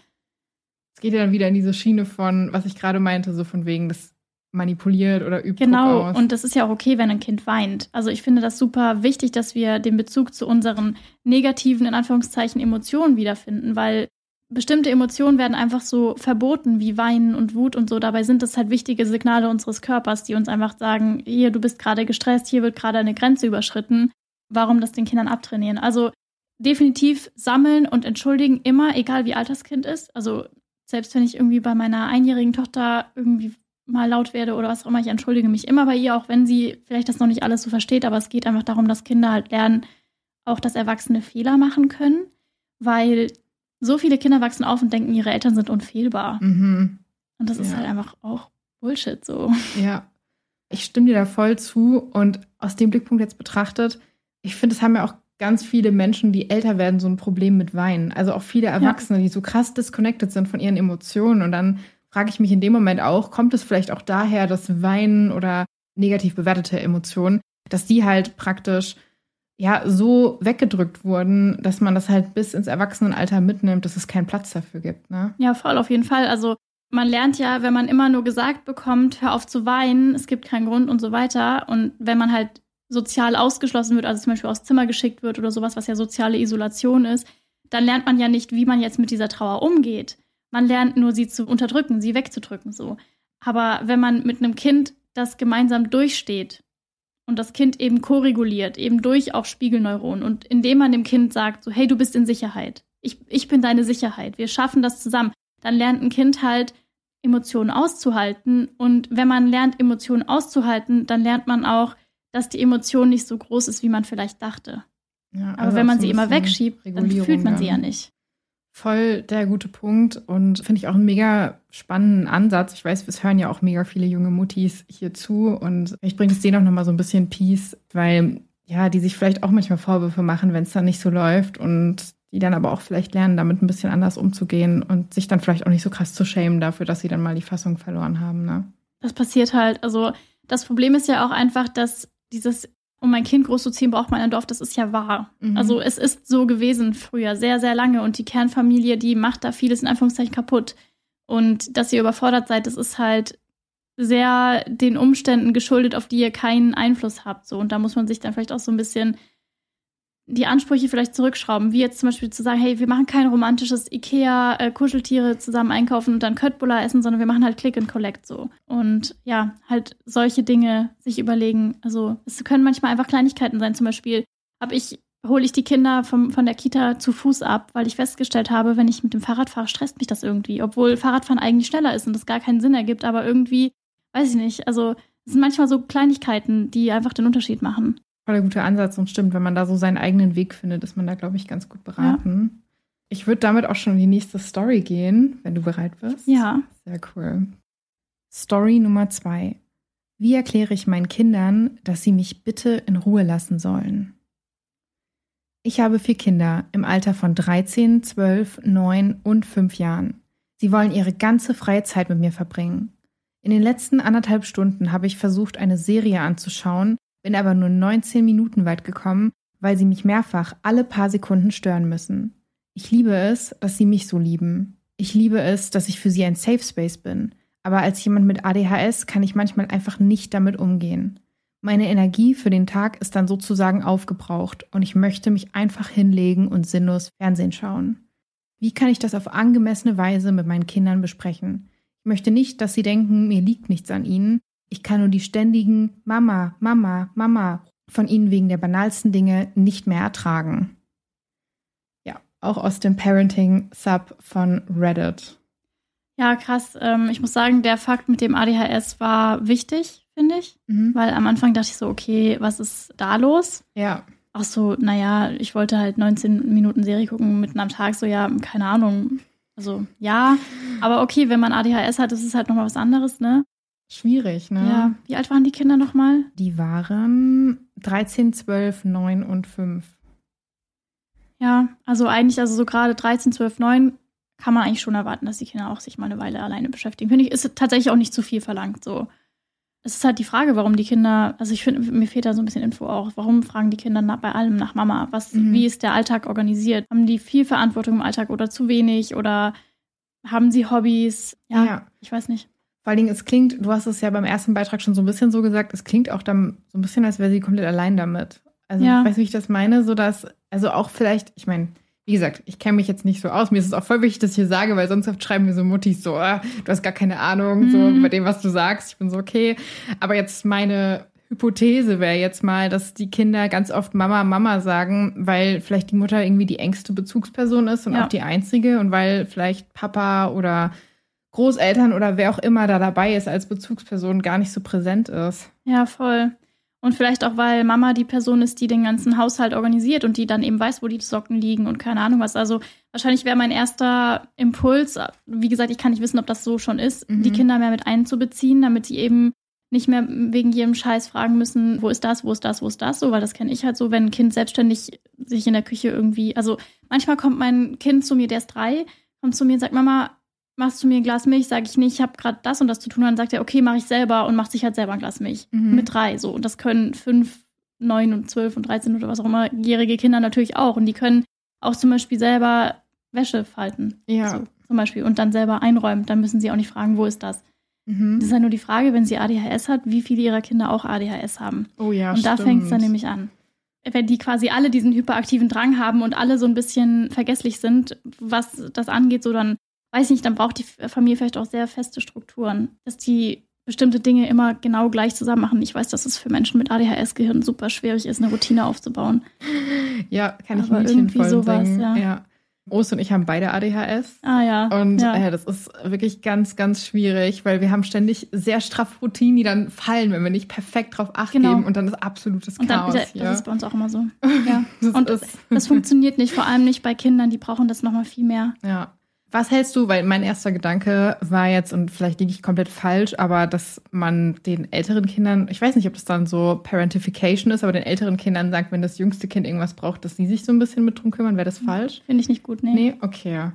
Es geht ja dann wieder in diese Schiene von, was ich gerade meinte, so von wegen, das manipuliert oder übt Genau, und das ist ja auch okay, wenn ein Kind weint. Also ich finde das super wichtig, dass wir den Bezug zu unseren negativen, in Anführungszeichen, Emotionen wiederfinden, weil bestimmte Emotionen werden einfach so verboten, wie Weinen und Wut und so. Dabei sind das halt wichtige Signale unseres Körpers, die uns einfach sagen, hier, du bist gerade gestresst, hier wird gerade eine Grenze überschritten. Warum das den Kindern abtrainieren? Also definitiv sammeln und entschuldigen immer, egal wie alt das Kind ist. Also selbst wenn ich irgendwie bei meiner einjährigen Tochter irgendwie mal laut werde oder was auch immer. Ich entschuldige mich immer bei ihr, auch wenn sie vielleicht das noch nicht alles so versteht, aber es geht einfach darum, dass Kinder halt lernen, auch dass Erwachsene Fehler machen können, weil so viele Kinder wachsen auf und denken, ihre Eltern sind unfehlbar. Mhm. Und das ja. ist halt einfach auch Bullshit so. Ja, ich stimme dir da voll zu und aus dem Blickpunkt jetzt betrachtet, ich finde, es haben ja auch ganz viele Menschen, die älter werden, so ein Problem mit Weinen. Also auch viele Erwachsene, ja. die so krass disconnected sind von ihren Emotionen und dann frage ich mich in dem Moment auch, kommt es vielleicht auch daher, dass Weinen oder negativ bewertete Emotionen, dass die halt praktisch ja so weggedrückt wurden, dass man das halt bis ins Erwachsenenalter mitnimmt, dass es keinen Platz dafür gibt. Ne? Ja, voll auf jeden Fall. Also man lernt ja, wenn man immer nur gesagt bekommt, hör auf zu weinen, es gibt keinen Grund und so weiter. Und wenn man halt sozial ausgeschlossen wird, also zum Beispiel aufs Zimmer geschickt wird oder sowas, was ja soziale Isolation ist, dann lernt man ja nicht, wie man jetzt mit dieser Trauer umgeht. Man lernt nur, sie zu unterdrücken, sie wegzudrücken, so. Aber wenn man mit einem Kind das gemeinsam durchsteht und das Kind eben koreguliert, eben durch auch Spiegelneuronen und indem man dem Kind sagt, so, hey, du bist in Sicherheit. Ich, ich bin deine Sicherheit. Wir schaffen das zusammen. Dann lernt ein Kind halt, Emotionen auszuhalten. Und wenn man lernt, Emotionen auszuhalten, dann lernt man auch, dass die Emotion nicht so groß ist, wie man vielleicht dachte. Ja, also Aber wenn man so sie immer wegschiebt, dann fühlt man sie ja nicht. Voll der gute Punkt und finde ich auch einen mega spannenden Ansatz. Ich weiß, es hören ja auch mega viele junge Muttis hier zu und ich bringe es denen auch nochmal so ein bisschen Peace, weil ja, die sich vielleicht auch manchmal Vorwürfe machen, wenn es dann nicht so läuft und die dann aber auch vielleicht lernen, damit ein bisschen anders umzugehen und sich dann vielleicht auch nicht so krass zu schämen dafür, dass sie dann mal die Fassung verloren haben. Ne? Das passiert halt. Also das Problem ist ja auch einfach, dass dieses um mein Kind großzuziehen, braucht man ein Dorf. Das ist ja wahr. Mhm. Also es ist so gewesen früher, sehr, sehr lange. Und die Kernfamilie, die macht da vieles in Anführungszeichen kaputt. Und dass ihr überfordert seid, das ist halt sehr den Umständen geschuldet, auf die ihr keinen Einfluss habt. So. Und da muss man sich dann vielleicht auch so ein bisschen die Ansprüche vielleicht zurückschrauben, wie jetzt zum Beispiel zu sagen, hey, wir machen kein romantisches Ikea-Kuscheltiere äh, zusammen einkaufen und dann Köttbullar essen, sondern wir machen halt Click and Collect so. Und ja, halt solche Dinge sich überlegen. Also es können manchmal einfach Kleinigkeiten sein. Zum Beispiel habe ich hole ich die Kinder vom, von der Kita zu Fuß ab, weil ich festgestellt habe, wenn ich mit dem Fahrrad fahre, stresst mich das irgendwie. Obwohl Fahrradfahren eigentlich schneller ist und das gar keinen Sinn ergibt, aber irgendwie, weiß ich nicht, also Es sind manchmal so Kleinigkeiten, die einfach den Unterschied machen. Voll der gute Ansatz und stimmt, wenn man da so seinen eigenen Weg findet, ist man da, glaube ich, ganz gut beraten. Ja. Ich würde damit auch schon in die nächste Story gehen, wenn du bereit bist. Ja. Sehr cool. Story Nummer zwei. Wie erkläre ich meinen Kindern, dass sie mich bitte in Ruhe lassen sollen? Ich habe vier Kinder im Alter von 13, 12, 9 und 5 Jahren. Sie wollen ihre ganze freie Zeit mit mir verbringen. In den letzten anderthalb Stunden habe ich versucht, eine Serie anzuschauen, bin aber nur 19 Minuten weit gekommen, weil sie mich mehrfach alle paar Sekunden stören müssen. Ich liebe es, dass sie mich so lieben. Ich liebe es, dass ich für sie ein Safe Space bin. Aber als jemand mit ADHS kann ich manchmal einfach nicht damit umgehen. Meine Energie für den Tag ist dann sozusagen aufgebraucht und ich möchte mich einfach hinlegen und sinnlos Fernsehen schauen. Wie kann ich das auf angemessene Weise mit meinen Kindern besprechen? Ich möchte nicht, dass sie denken, mir liegt nichts an ihnen. Ich kann nur die ständigen Mama, Mama, Mama von ihnen wegen der banalsten Dinge nicht mehr ertragen. Ja, auch aus dem Parenting-Sub von Reddit. Ja, krass. Ähm, ich muss sagen, der Fakt mit dem ADHS war wichtig, finde ich. Mhm. Weil am Anfang dachte ich so, okay, was ist da los? Ja. Ach so, naja, ich wollte halt 19 Minuten Serie gucken mitten am Tag, so ja, keine Ahnung. Also ja, aber okay, wenn man ADHS hat, ist es halt nochmal was anderes, ne? Schwierig, ne? Ja. Wie alt waren die Kinder nochmal? Die waren 13, 12, 9 und 5. Ja, also eigentlich, also so gerade 13, 12, 9 kann man eigentlich schon erwarten, dass die Kinder auch sich mal eine Weile alleine beschäftigen. Finde ich, ist tatsächlich auch nicht zu viel verlangt, so es ist halt die Frage, warum die Kinder, also ich finde, mir fehlt da so ein bisschen Info auch. Warum fragen die Kinder nach, bei allem nach Mama? Was, mhm. wie ist der Alltag organisiert? Haben die viel Verantwortung im Alltag oder zu wenig? Oder haben sie Hobbys? Ja, ja. ich weiß nicht. Vor allen Dingen, es klingt, du hast es ja beim ersten Beitrag schon so ein bisschen so gesagt, es klingt auch dann so ein bisschen, als wäre sie komplett allein damit. Also, ja. ich weiß, wie ich das meine, so dass, also auch vielleicht, ich meine, wie gesagt, ich kenne mich jetzt nicht so aus. Mir ist es auch voll wichtig, dass ich hier sage, weil sonst oft schreiben mir so Muttis so, ah, du hast gar keine Ahnung, mhm. so bei dem, was du sagst. Ich bin so, okay. Aber jetzt meine Hypothese wäre jetzt mal, dass die Kinder ganz oft Mama, Mama sagen, weil vielleicht die Mutter irgendwie die engste Bezugsperson ist und ja. auch die einzige und weil vielleicht Papa oder Großeltern oder wer auch immer da dabei ist als Bezugsperson gar nicht so präsent ist. Ja, voll. Und vielleicht auch, weil Mama die Person ist, die den ganzen Haushalt organisiert und die dann eben weiß, wo die Socken liegen und keine Ahnung was. Also wahrscheinlich wäre mein erster Impuls, wie gesagt, ich kann nicht wissen, ob das so schon ist, mhm. die Kinder mehr mit einzubeziehen, damit sie eben nicht mehr wegen jedem Scheiß fragen müssen, wo ist das, wo ist das, wo ist das, so, weil das kenne ich halt so, wenn ein Kind selbstständig sich in der Küche irgendwie, also manchmal kommt mein Kind zu mir, der ist drei, kommt zu mir und sagt, Mama, machst du mir ein Glas Milch, sage ich nicht, ich habe gerade das und das zu tun. Dann sagt er, okay, mache ich selber und macht sich halt selber ein Glas Milch. Mhm. Mit drei so. Und das können fünf, neun und zwölf und dreizehn oder was auch immer jährige Kinder natürlich auch. Und die können auch zum Beispiel selber Wäsche falten. Ja. So, zum Beispiel. Und dann selber einräumen. Dann müssen sie auch nicht fragen, wo ist das. Mhm. Das ist halt nur die Frage, wenn sie ADHS hat, wie viele ihrer Kinder auch ADHS haben. Oh ja, Und da fängt es dann nämlich an wenn die quasi alle diesen hyperaktiven Drang haben und alle so ein bisschen vergesslich sind, was das angeht, so dann weiß nicht, dann braucht die Familie vielleicht auch sehr feste Strukturen, dass die bestimmte Dinge immer genau gleich zusammen machen. Ich weiß, dass es für Menschen mit ADHS-Gehirn super schwierig ist, eine Routine aufzubauen. Ja, kann ich ein irgendwie sowas, ja. ja. Ost und ich haben beide ADHS. Ah ja. Und ja. Äh, das ist wirklich ganz, ganz schwierig, weil wir haben ständig sehr straff Routinen, die dann fallen, wenn wir nicht perfekt drauf acht genau. geben und dann ist absolutes und Chaos. Dann, das ist bei uns auch immer so. Ja. das und das, das funktioniert nicht, vor allem nicht bei Kindern, die brauchen das nochmal viel mehr. Ja. Was hältst du, weil mein erster Gedanke war jetzt, und vielleicht liege ich komplett falsch, aber dass man den älteren Kindern, ich weiß nicht, ob das dann so Parentification ist, aber den älteren Kindern sagt, wenn das jüngste Kind irgendwas braucht, dass sie sich so ein bisschen mit drum kümmern, wäre das falsch? Finde ich nicht gut, nee. Nee, okay.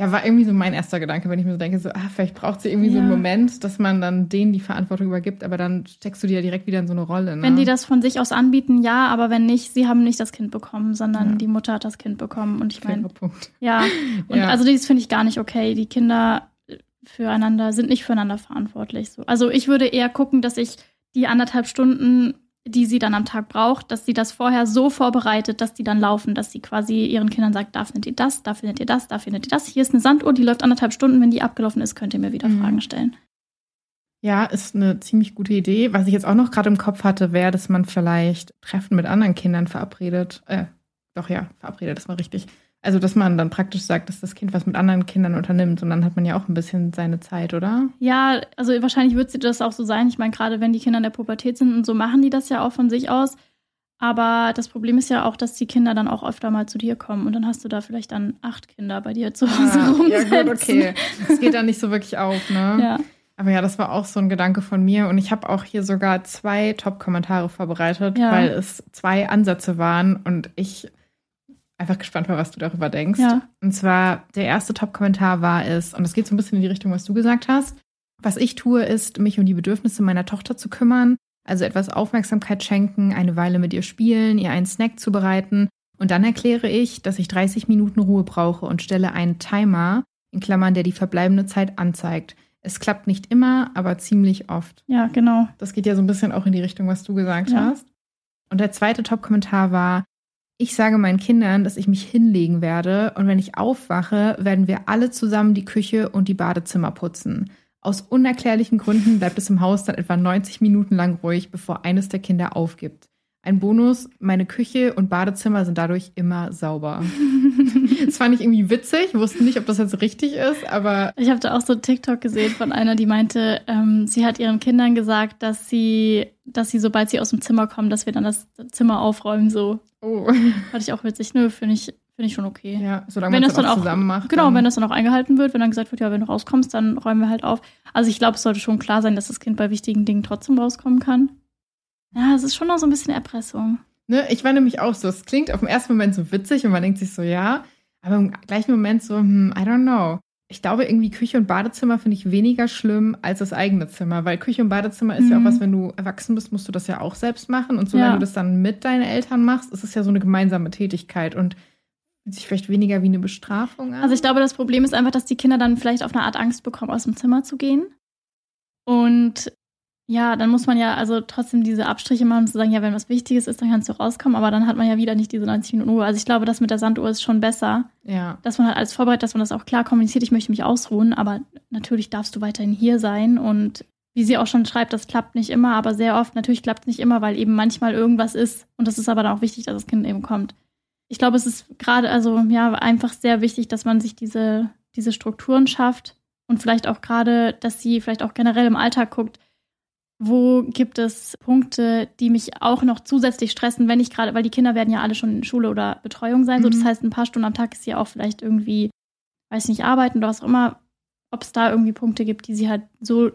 Ja, war irgendwie so mein erster Gedanke, wenn ich mir so denke, so, ah, vielleicht braucht sie irgendwie ja. so einen Moment, dass man dann denen die Verantwortung übergibt, aber dann steckst du dir ja direkt wieder in so eine Rolle. Ne? Wenn die das von sich aus anbieten, ja, aber wenn nicht, sie haben nicht das Kind bekommen, sondern ja. die Mutter hat das Kind bekommen. Und ich meine. Ja, und ja. also das finde ich gar nicht okay. Die Kinder füreinander sind nicht füreinander verantwortlich. So. Also ich würde eher gucken, dass ich die anderthalb Stunden die sie dann am Tag braucht, dass sie das vorher so vorbereitet, dass die dann laufen, dass sie quasi ihren Kindern sagt, da findet ihr das, da findet ihr das, da findet ihr das. Hier ist eine Sanduhr, die läuft anderthalb Stunden. Wenn die abgelaufen ist, könnt ihr mir wieder mhm. Fragen stellen. Ja, ist eine ziemlich gute Idee. Was ich jetzt auch noch gerade im Kopf hatte, wäre, dass man vielleicht Treffen mit anderen Kindern verabredet. Äh, doch ja, verabredet, das war richtig. Also, dass man dann praktisch sagt, dass das Kind was mit anderen Kindern unternimmt und dann hat man ja auch ein bisschen seine Zeit, oder? Ja, also wahrscheinlich wird sie das auch so sein. Ich meine, gerade wenn die Kinder in der Pubertät sind und so machen die das ja auch von sich aus. Aber das Problem ist ja auch, dass die Kinder dann auch öfter mal zu dir kommen und dann hast du da vielleicht dann acht Kinder bei dir zu Hause Ah, rumsitzen. ja, gut, okay. Das geht dann nicht so wirklich auf, ne? Ja. Aber ja, das war auch so ein Gedanke von mir. Und ich habe auch hier sogar zwei Top-Kommentare vorbereitet, Ja. weil es zwei Ansätze waren und ich einfach gespannt war, was du darüber denkst. Ja. Und zwar, der erste Top-Kommentar war es, und das geht so ein bisschen in die Richtung, was du gesagt hast. Was ich tue, ist, mich um die Bedürfnisse meiner Tochter zu kümmern, also etwas Aufmerksamkeit schenken, eine Weile mit ihr spielen, ihr einen Snack zubereiten. Und dann erkläre ich, dass ich 30 Minuten Ruhe brauche und stelle einen Timer, in Klammern, der die verbleibende Zeit anzeigt. Es klappt nicht immer, aber ziemlich oft. ja, genau. Das geht ja so ein bisschen auch in die Richtung, was du gesagt Ja. hast. Und der zweite Top-Kommentar war, ich sage meinen Kindern, dass ich mich hinlegen werde und wenn ich aufwache, werden wir alle zusammen die Küche und die Badezimmer putzen. Aus unerklärlichen Gründen bleibt es im Haus dann etwa 90 Minuten lang ruhig, bevor eines der Kinder aufgibt. Ein Bonus, meine Küche und Badezimmer sind dadurch immer sauber. Das fand ich irgendwie witzig, wusste nicht, ob das jetzt richtig ist, aber Ich habe da auch so TikTok gesehen von einer, die meinte, ähm, sie hat ihren Kindern gesagt, dass sie, dass sie, sobald sie aus dem Zimmer kommen, dass wir dann das Zimmer aufräumen. So oh. fand ich auch witzig. Nö, finde ich, finde ich schon okay. Ja, solange Wenn man das dann auch- zusammen macht. Genau, dann- wenn das dann auch eingehalten wird, wenn dann gesagt wird, ja, wenn du rauskommst, dann räumen wir halt auf. Also ich glaube, es sollte schon klar sein, dass das Kind bei wichtigen Dingen trotzdem rauskommen kann. Ja, es ist schon noch so ein bisschen Erpressung. Ne, ich war nämlich auch so, es klingt auf den ersten Moment so witzig und man denkt sich so, ja, aber im gleichen Moment so, hm, I don't know. Ich glaube, irgendwie Küche und Badezimmer finde ich weniger schlimm als das eigene Zimmer, weil Küche und Badezimmer ist ja auch Mhm. was, wenn du erwachsen bist, musst du das ja auch selbst machen. Und solange Ja. du das dann mit deinen Eltern machst, ist es ja so eine gemeinsame Tätigkeit und fühlt sich vielleicht weniger wie eine Bestrafung an. Also ich glaube, das Problem ist einfach, dass die Kinder dann vielleicht auf eine Art Angst bekommen, aus dem Zimmer zu gehen. Und ja, dann muss man ja also trotzdem diese Abstriche machen zu sagen, ja, wenn was Wichtiges ist, dann kannst du rauskommen, aber dann hat man ja wieder nicht diese 90 Minuten Ruhe. Also ich glaube, das mit der Sanduhr ist schon besser, ja. dass man halt alles vorbereitet, dass man das auch klar kommuniziert, ich möchte mich ausruhen, aber natürlich darfst du weiterhin hier sein und wie sie auch schon schreibt, das klappt nicht immer, aber sehr oft, natürlich klappt es nicht immer, weil eben manchmal irgendwas ist und das ist aber dann auch wichtig, dass das Kind eben kommt. Ich glaube, es ist gerade, also ja, einfach sehr wichtig, dass man sich diese, diese Strukturen schafft und vielleicht auch gerade, dass sie vielleicht auch generell im Alltag guckt, wo gibt es Punkte, die mich auch noch zusätzlich stressen, wenn ich gerade, weil die Kinder werden ja alle schon in Schule oder Betreuung sein, so Mhm. das heißt, ein paar Stunden am Tag ist sie auch vielleicht irgendwie, weiß nicht, arbeiten oder was auch immer, ob es da irgendwie Punkte gibt, die sie halt so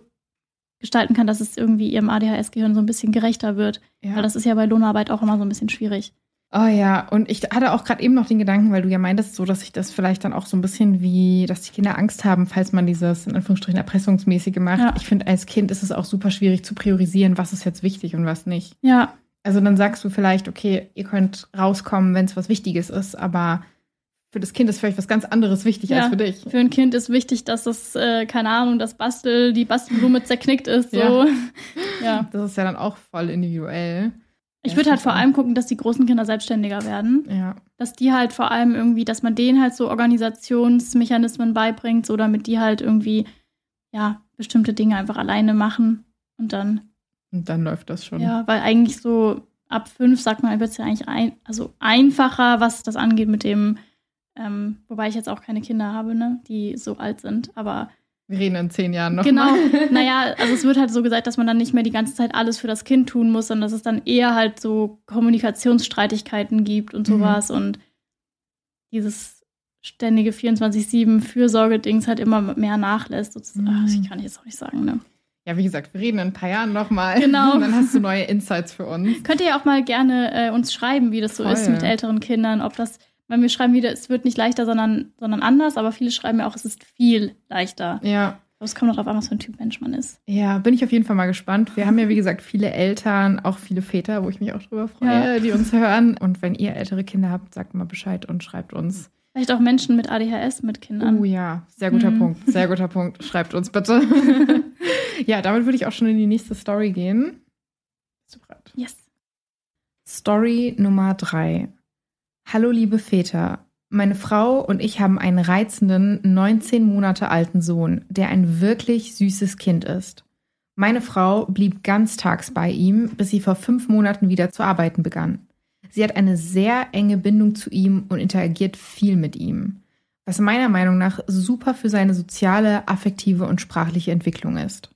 gestalten kann, dass es irgendwie ihrem ADHS-Gehirn so ein bisschen gerechter wird. ja. Weil das ist ja bei Lohnarbeit auch immer so ein bisschen schwierig. Oh ja, und ich hatte auch gerade eben noch den Gedanken, weil du ja meintest, so dass sich das vielleicht dann auch so ein bisschen wie, dass die Kinder Angst haben, falls man dieses in Anführungsstrichen erpressungsmäßige macht. Ja. Ich finde, als Kind ist es auch super schwierig zu priorisieren, was ist jetzt wichtig und was nicht. Ja, Also dann sagst du vielleicht, okay, ihr könnt rauskommen, wenn es was Wichtiges ist, aber für das Kind ist vielleicht was ganz anderes wichtig Ja. als für dich. für ein Kind ist wichtig, dass es, äh, keine Ahnung, das Bastel, die Bastelblume zerknickt ist. So. Ja. ja. Das ist ja dann auch voll individuell. Ich würde halt vor allem gucken, dass die großen Kinder selbstständiger werden. Ja. Dass die halt vor allem irgendwie, dass man denen halt so Organisationsmechanismen beibringt, so damit die halt irgendwie, ja, bestimmte Dinge einfach alleine machen. Und dann, Und dann läuft das schon. ja, weil eigentlich so ab fünf, sagt man, wird es ja eigentlich ein, also einfacher, was das angeht mit dem, ähm, wobei ich jetzt auch keine Kinder habe, ne, die so alt sind, aber Wir reden in zehn Jahren noch. Genau. Mal. Naja, also es wird halt so gesagt, dass man dann nicht mehr die ganze Zeit alles für das Kind tun muss, sondern dass es dann eher halt so Kommunikationsstreitigkeiten gibt und Mhm. sowas und dieses ständige 24-7 Fürsorge-Dings halt immer mehr nachlässt. sozusagen. Ach, Mhm. ich kann jetzt auch nicht sagen, ne? Ja, wie gesagt, wir reden in ein paar Jahren nochmal. Genau. Und dann hast du neue Insights für uns. Könnt ihr ja auch mal gerne äh, uns schreiben, wie das so Voll. ist mit älteren Kindern, ob das, weil wir schreiben wieder, es wird nicht leichter, sondern, sondern anders, aber viele schreiben ja auch, es ist viel leichter. Ja. Aber es kommt auch darauf an, was für ein Typ Mensch man ist. Ja, bin ich auf jeden Fall mal gespannt. Wir haben ja, wie gesagt, viele Eltern, auch viele Väter, wo ich mich auch drüber freue, Ja. die uns hören. Und wenn ihr ältere Kinder habt, sagt mal Bescheid und schreibt uns. Vielleicht auch Menschen mit ADHS mit Kindern. Oh ja, sehr guter Mhm. Punkt. Sehr guter Punkt. Schreibt uns bitte. ja, damit würde ich auch schon in die nächste Story gehen. Bist du bereit? Yes. Story Nummer drei. Hallo liebe Väter. Meine Frau und ich haben einen reizenden, 19 Monate alten Sohn, der ein wirklich süßes Kind ist. Meine Frau blieb ganztags bei ihm, bis sie vor fünf Monaten wieder zu arbeiten begann. Sie hat eine sehr enge Bindung zu ihm und interagiert viel mit ihm, was meiner Meinung nach super für seine soziale, affektive und sprachliche Entwicklung ist.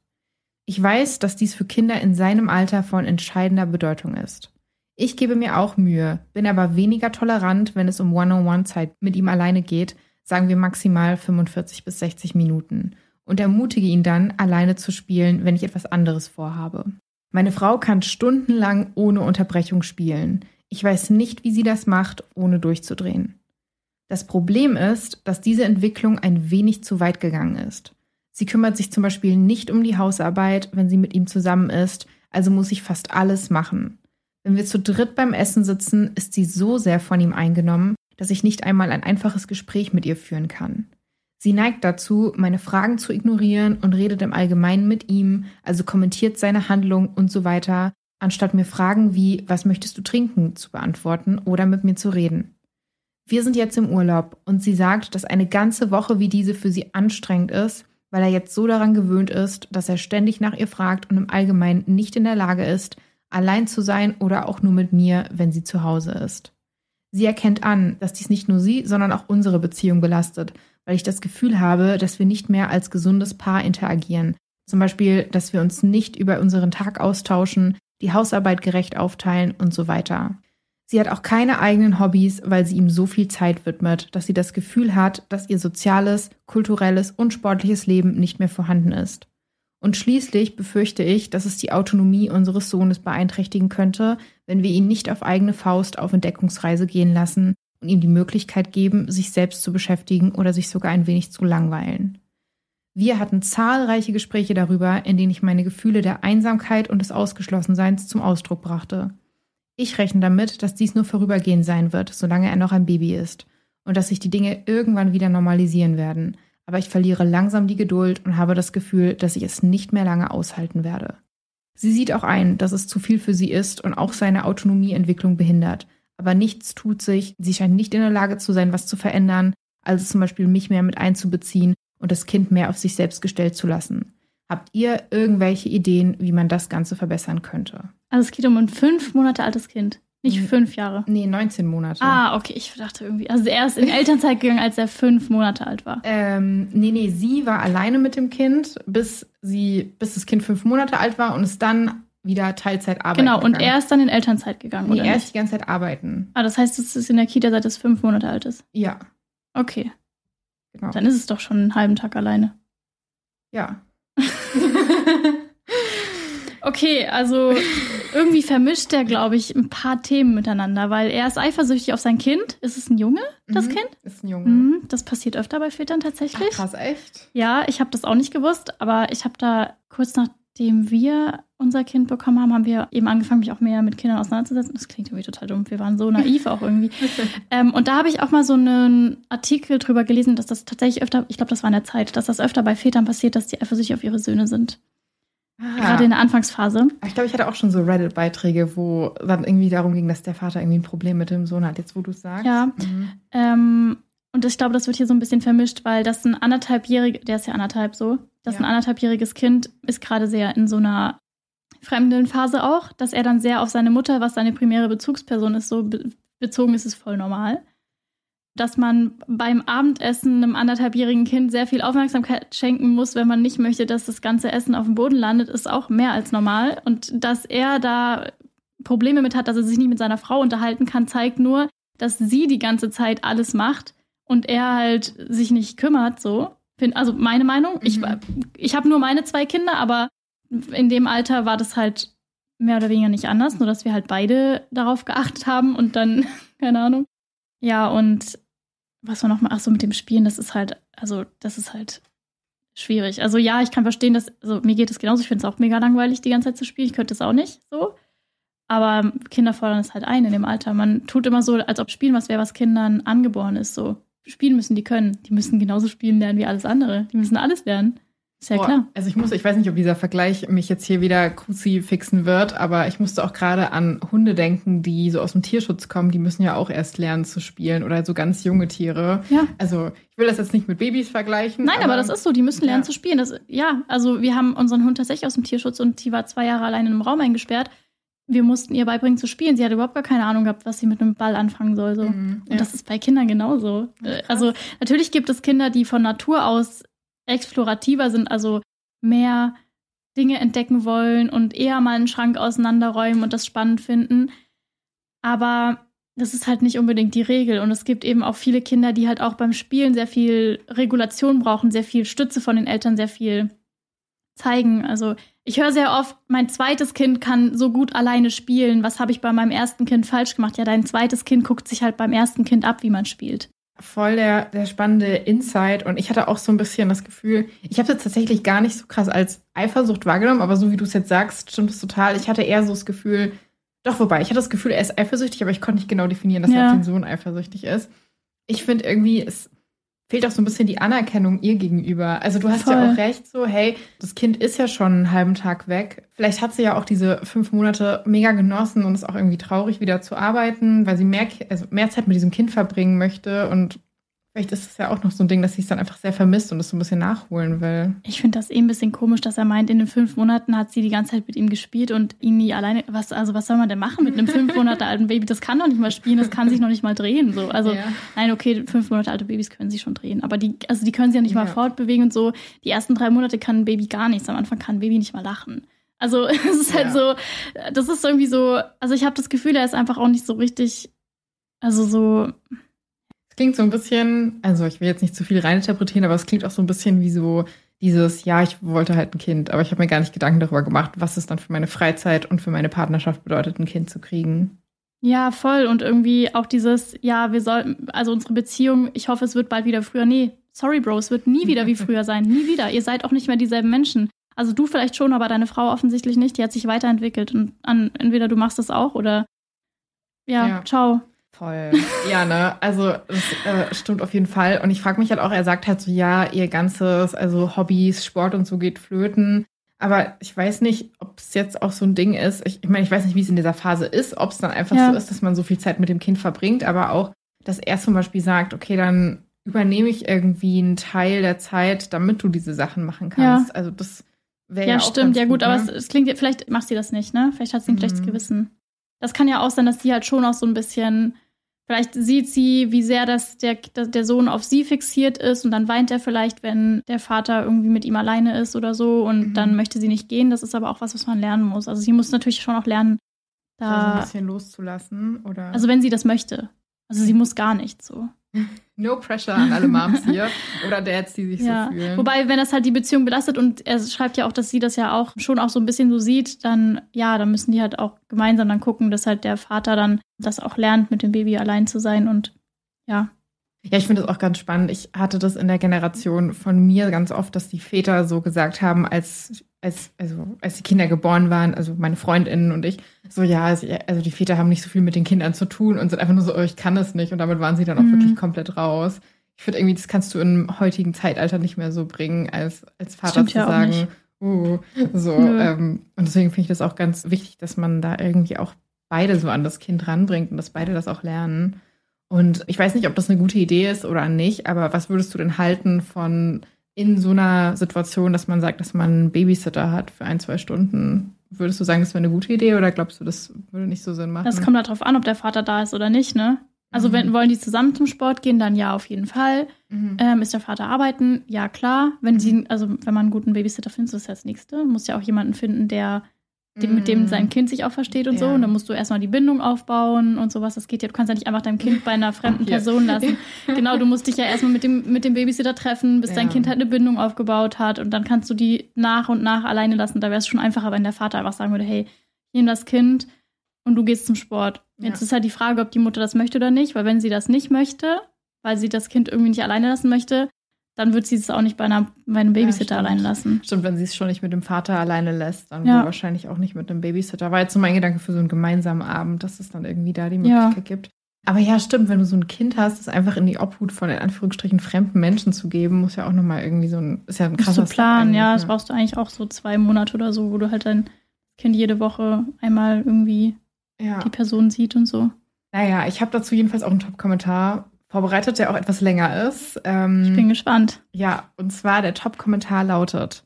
Ich weiß, dass dies für Kinder in seinem Alter von entscheidender Bedeutung ist. Ich gebe mir auch Mühe, bin aber weniger tolerant, wenn es um One-on-One-Zeit mit ihm alleine geht, sagen wir maximal 45 bis 60 Minuten, und ermutige ihn dann, alleine zu spielen, wenn ich etwas anderes vorhabe. Meine Frau kann stundenlang ohne Unterbrechung spielen. Ich weiß nicht, wie sie das macht, ohne durchzudrehen. Das Problem ist, dass diese Entwicklung ein wenig zu weit gegangen ist. Sie kümmert sich zum Beispiel nicht um die Hausarbeit, wenn sie mit ihm zusammen ist, also muss ich fast alles machen. Wenn wir zu dritt beim Essen sitzen, ist sie so sehr von ihm eingenommen, dass ich nicht einmal ein einfaches Gespräch mit ihr führen kann. Sie neigt dazu, meine Fragen zu ignorieren und redet im Allgemeinen mit ihm, also kommentiert seine Handlung und so weiter, anstatt mir Fragen wie Was möchtest du trinken zu beantworten oder mit mir zu reden. Wir sind jetzt im Urlaub und sie sagt, dass eine ganze Woche wie diese für sie anstrengend ist, weil er jetzt so daran gewöhnt ist, dass er ständig nach ihr fragt und im Allgemeinen nicht in der Lage ist, allein zu sein oder auch nur mit mir, wenn sie zu Hause ist. Sie erkennt an, dass dies nicht nur sie, sondern auch unsere Beziehung belastet, weil ich das Gefühl habe, dass wir nicht mehr als gesundes Paar interagieren. Zum Beispiel, dass wir uns nicht über unseren Tag austauschen, die Hausarbeit gerecht aufteilen und so weiter. Sie hat auch keine eigenen Hobbys, weil sie ihm so viel Zeit widmet, dass sie das Gefühl hat, dass ihr soziales, kulturelles und sportliches Leben nicht mehr vorhanden ist. Und schließlich befürchte ich, dass es die Autonomie unseres Sohnes beeinträchtigen könnte, wenn wir ihn nicht auf eigene Faust auf Entdeckungsreise gehen lassen und ihm die Möglichkeit geben, sich selbst zu beschäftigen oder sich sogar ein wenig zu langweilen. Wir hatten zahlreiche Gespräche darüber, in denen ich meine Gefühle der Einsamkeit und des Ausgeschlossenseins zum Ausdruck brachte. Ich rechne damit, dass dies nur vorübergehend sein wird, solange er noch ein Baby ist, und dass sich die Dinge irgendwann wieder normalisieren werden – aber ich verliere langsam die Geduld und habe das Gefühl, dass ich es nicht mehr lange aushalten werde. Sie sieht auch ein, dass es zu viel für sie ist und auch seine Autonomieentwicklung behindert. Aber nichts tut sich, sie scheint nicht in der Lage zu sein, was zu verändern, also zum Beispiel mich mehr mit einzubeziehen und das Kind mehr auf sich selbst gestellt zu lassen. Habt ihr irgendwelche Ideen, wie man das Ganze verbessern könnte? Also es geht um ein fünf Monate altes Kind. Nicht fünf Jahre. Nee, 19 Monate. Ah, okay. Ich dachte irgendwie. Also er ist in Elternzeit gegangen, als er fünf Monate alt war. Ähm, nee, nee, sie war alleine mit dem Kind, bis sie, bis das Kind fünf Monate alt war und ist dann wieder Teilzeit arbeiten. Genau, und er ist dann in Elternzeit gegangen. Nee, oder er nicht? ist die ganze Zeit arbeiten. Ah, das heißt, es ist in der Kita, seit es fünf Monate alt ist. Ja, Okay. genau. Dann ist es doch schon einen halben Tag alleine. ja. Okay, also irgendwie vermischt er, glaube ich, ein paar Themen miteinander, weil er ist eifersüchtig auf sein Kind. Ist es ein Junge, das Mhm, Kind? Ist ein Junge. Mhm, das passiert öfter bei Vätern Ach, tatsächlich. krass, echt? Ja, ich habe das auch nicht gewusst, aber ich habe da kurz nachdem wir unser Kind bekommen haben, haben wir eben angefangen, mich auch mehr mit Kindern auseinanderzusetzen. Das klingt irgendwie total dumm. Wir waren so naiv auch irgendwie. Ähm, und da habe ich auch mal so einen Artikel drüber gelesen, dass das tatsächlich öfter, ich glaube, das war in der Zeit, dass das öfter bei Vätern passiert, dass die eifersüchtig auf ihre Söhne sind. Ah, Gerade in der Anfangsphase. ich glaube, ich hatte auch schon so Reddit-Beiträge, wo dann irgendwie darum ging, dass der Vater irgendwie ein Problem mit dem Sohn hat, jetzt wo du es sagst. Ja. Mhm. Ähm, und ich glaube, das wird hier so ein bisschen vermischt, weil das ein anderthalbjährig, der ist ja anderthalb so, das Ja. ein anderthalbjähriges Kind ist gerade sehr in so einer fremden Phase auch, dass er dann sehr auf seine Mutter, was seine primäre Bezugsperson ist, so be bezogen ist, ist voll normal. Dass man beim Abendessen einem anderthalbjährigen Kind sehr viel Aufmerksamkeit schenken muss, wenn man nicht möchte, dass das ganze Essen auf dem Boden landet, ist auch mehr als normal. Und dass er da Probleme mit hat, dass er sich nicht mit seiner Frau unterhalten kann, zeigt nur, dass sie die ganze Zeit alles macht und er halt sich nicht kümmert, so. Also meine Meinung. Ich, Mhm. ich habe nur meine zwei Kinder, aber in dem Alter war das halt mehr oder weniger nicht anders, nur dass wir halt beide darauf geachtet haben und dann, keine Ahnung. Ja, und was war nochmal, ach so, mit dem Spielen, das ist halt, also, das ist halt schwierig. Also ja, ich kann verstehen, dass, also mir geht es genauso, ich finde es auch mega langweilig, die ganze Zeit zu spielen. Ich könnte es auch nicht so. Aber Kinder fordern es halt ein in dem Alter. Man tut immer so, als ob Spielen was wäre, was Kindern angeboren ist. So, spielen müssen die können. Die müssen genauso spielen lernen wie alles andere. Die müssen alles lernen. Ist ja Boah, klar. Also ich muss, ich weiß nicht, ob dieser Vergleich mich jetzt hier wieder fixen wird, aber ich musste auch gerade an Hunde denken, die so aus dem Tierschutz kommen. Die müssen ja auch erst lernen zu spielen oder so ganz junge Tiere. Ja. Also ich will das jetzt nicht mit Babys vergleichen. Nein, aber, das ist so, die müssen lernen Ja. zu spielen. Das, ja, also wir haben unseren Hund tatsächlich aus dem Tierschutz und die war zwei Jahre allein in einem Raum eingesperrt. wir mussten ihr beibringen zu spielen. Sie hat überhaupt gar keine Ahnung gehabt, was sie mit einem Ball anfangen soll. So. Mhm, ja. Und das ist bei Kindern genauso. Ja, also natürlich gibt es Kinder, die von Natur aus explorativer sind, also mehr Dinge entdecken wollen und eher mal einen Schrank auseinanderräumen und das spannend finden. Aber das ist halt nicht unbedingt die Regel. Und es gibt eben auch viele Kinder, die halt auch beim Spielen sehr viel Regulation brauchen, sehr viel Stütze von den Eltern, sehr viel zeigen. Also ich höre sehr oft, mein zweites Kind kann so gut alleine spielen. Was habe ich bei meinem ersten Kind falsch gemacht? Ja, dein zweites Kind guckt sich halt beim ersten Kind ab, wie man spielt. Voll der, der spannende Insight. Und ich hatte auch so ein bisschen das Gefühl, ich habe es tatsächlich gar nicht so krass als Eifersucht wahrgenommen, aber so wie du es jetzt sagst, stimmt es total. Ich hatte eher so das Gefühl, doch, wobei, ich hatte das Gefühl, er ist eifersüchtig, aber ich konnte nicht genau definieren, dass Ja. er auf den Sohn eifersüchtig ist. Ich finde irgendwie, es fehlt auch so ein bisschen die Anerkennung ihr gegenüber. Also du hast ja Voll. auch recht, so, hey, das Kind ist ja schon einen halben Tag weg. Vielleicht hat sie ja auch diese fünf Monate mega genossen und ist auch irgendwie traurig, wieder zu arbeiten, weil sie mehr, also mehr Zeit mit diesem Kind verbringen möchte. Und vielleicht ist es ja auch noch so ein Ding, dass sie es dann einfach sehr vermisst und es so ein bisschen nachholen will. Ich finde das eh ein bisschen komisch, dass er meint, in den fünf Monaten hat sie die ganze Zeit mit ihm gespielt und ihn nie alleine. Was, also was soll man denn machen mit einem fünf Monate alten Baby? Das kann doch nicht mal spielen, das kann sich noch nicht mal drehen. So. Also Ja. nein, okay, fünf Monate alte Babys können sich schon drehen. Aber die, also die können sich ja nicht mal Ja. fortbewegen und so. Die ersten drei Monate kann ein Baby gar nichts. Am Anfang kann ein Baby nicht mal lachen. Also es ist halt Ja. so, das ist irgendwie so, also ich habe das Gefühl, er ist einfach auch nicht so richtig, also so, klingt so ein bisschen, also ich will jetzt nicht zu viel reininterpretieren, aber es klingt auch so ein bisschen wie so dieses, ja, ich wollte halt ein Kind, aber ich habe mir gar nicht Gedanken darüber gemacht, was es dann für meine Freizeit und für meine Partnerschaft bedeutet, ein Kind zu kriegen. Ja, voll. Und irgendwie auch dieses, ja, wir sollten, also unsere Beziehung, ich hoffe, es wird bald wieder früher. Nee, sorry, Bro, es wird nie wieder wie früher sein. Nie wieder. Ihr seid auch nicht mehr dieselben Menschen. Also du vielleicht schon, aber deine Frau offensichtlich nicht. Die hat sich weiterentwickelt. Und an, entweder du machst das auch oder ja, Ja. ciao. Voll. Ja, ne? Also das äh, stimmt auf jeden Fall. Und ich frage mich halt auch, er sagt halt so, ja, ihr ganzes, also Hobbys, Sport und so geht flöten. Aber ich weiß nicht, ob es jetzt auch so ein Ding ist. Ich, ich meine, ich weiß nicht, wie es in dieser Phase ist, ob es dann einfach Ja. so ist, dass man so viel Zeit mit dem Kind verbringt, aber auch, dass er zum Beispiel sagt, okay, dann übernehme ich irgendwie einen Teil der Zeit, damit du diese Sachen machen kannst. Also das wäre Ja, ja, stimmt. Ja, gut, aber es, ne? es klingt, vielleicht macht sie das nicht, ne? Vielleicht hat sie ein Mhm. schlechtes Gewissen. Das kann ja auch sein, dass sie halt schon auch so ein bisschen, vielleicht sieht sie, wie sehr das der, der Sohn auf sie fixiert ist und dann weint er vielleicht, wenn der Vater irgendwie mit ihm alleine ist oder so und Mhm. dann möchte sie nicht gehen. Das ist aber auch was, was man lernen muss. Also sie muss natürlich schon auch lernen, also ein da, bisschen loszulassen oder also wenn sie das möchte. Also sie muss gar nicht so. no pressure an alle Moms hier oder Dads, die sich Ja, so fühlen. wobei, wenn das halt die Beziehung belastet und er schreibt ja auch, dass sie das ja auch schon auch so ein bisschen so sieht, dann ja, dann müssen die halt auch gemeinsam dann gucken, dass halt der Vater dann das auch lernt, mit dem Baby allein zu sein und ja. Ja, ich finde das auch ganz spannend. Ich hatte das in der Generation von mir ganz oft, dass die Väter so gesagt haben, als, als, also, als die Kinder geboren waren, also meine Freundinnen und ich, so, ja, also die Väter haben nicht so viel mit den Kindern zu tun und sind einfach nur so, oh, ich kann das nicht. Und damit waren sie dann auch Mhm. wirklich komplett raus. Ich finde irgendwie, das kannst du im heutigen Zeitalter nicht mehr so bringen, als, als Vater Stimmt zu ja sagen, uh, so. Ähm, und deswegen finde ich das auch ganz wichtig, dass man da irgendwie auch beide so an das Kind ranbringt und dass beide das auch lernen. Und ich weiß nicht, ob das eine gute Idee ist oder nicht, aber was würdest du denn halten von in so einer Situation, dass man sagt, dass man einen Babysitter hat für ein, zwei Stunden? Würdest du sagen, das wäre eine gute Idee oder glaubst du, das würde nicht so Sinn machen? Das kommt halt drauf an, ob der Vater da ist oder nicht, ne? Also Mhm. wenn wollen die zusammen zum Sport gehen, dann ja, auf jeden Fall. Mhm. Ähm, ist der Vater arbeiten? Ja, klar. Wenn Mhm. sie, also wenn man einen guten Babysitter findet, das ist das Nächste. Muss ja auch jemanden finden, der dem, mit dem Mhm. sein Kind sich auch versteht und so. Ja. Und dann musst du erstmal die Bindung aufbauen und sowas. Das geht ja, du kannst ja nicht einfach dein Kind bei einer fremden Hier. Person lassen. genau, du musst dich ja erstmal mit dem, mit dem Babysitter treffen, bis dein Ja. Kind halt eine Bindung aufgebaut hat. Und dann kannst du die nach und nach alleine lassen. Da wäre es schon einfacher, wenn der Vater einfach sagen würde, hey, ich nehme das Kind und du gehst zum Sport. Jetzt Ja. ist halt die Frage, ob die Mutter das möchte oder nicht, weil wenn sie das nicht möchte, weil sie das Kind irgendwie nicht alleine lassen möchte, dann wird sie es auch nicht bei, einer, bei einem Babysitter stimmt. allein lassen. Stimmt, wenn sie es schon nicht mit dem Vater alleine lässt, dann Ja. wahrscheinlich auch nicht mit einem Babysitter. War jetzt so mein Gedanke für so einen gemeinsamen Abend, dass es dann irgendwie da die Ja. Möglichkeit gibt. Aber ja, stimmt, wenn du so ein Kind hast, das einfach in die Obhut von in Anführungsstrichen fremden Menschen zu geben, muss ja auch nochmal irgendwie so ein, ist ja ein krasser Step ja, das brauchst du eigentlich auch so zwei Monate oder so, wo du halt dein Kind jede Woche einmal irgendwie Ja. die Person sieht und so. Naja, ich habe dazu jedenfalls auch einen Top-Kommentar vorbereitet, der auch etwas länger ist. Ähm, Ich bin gespannt. Ja, und zwar der Top-Kommentar lautet: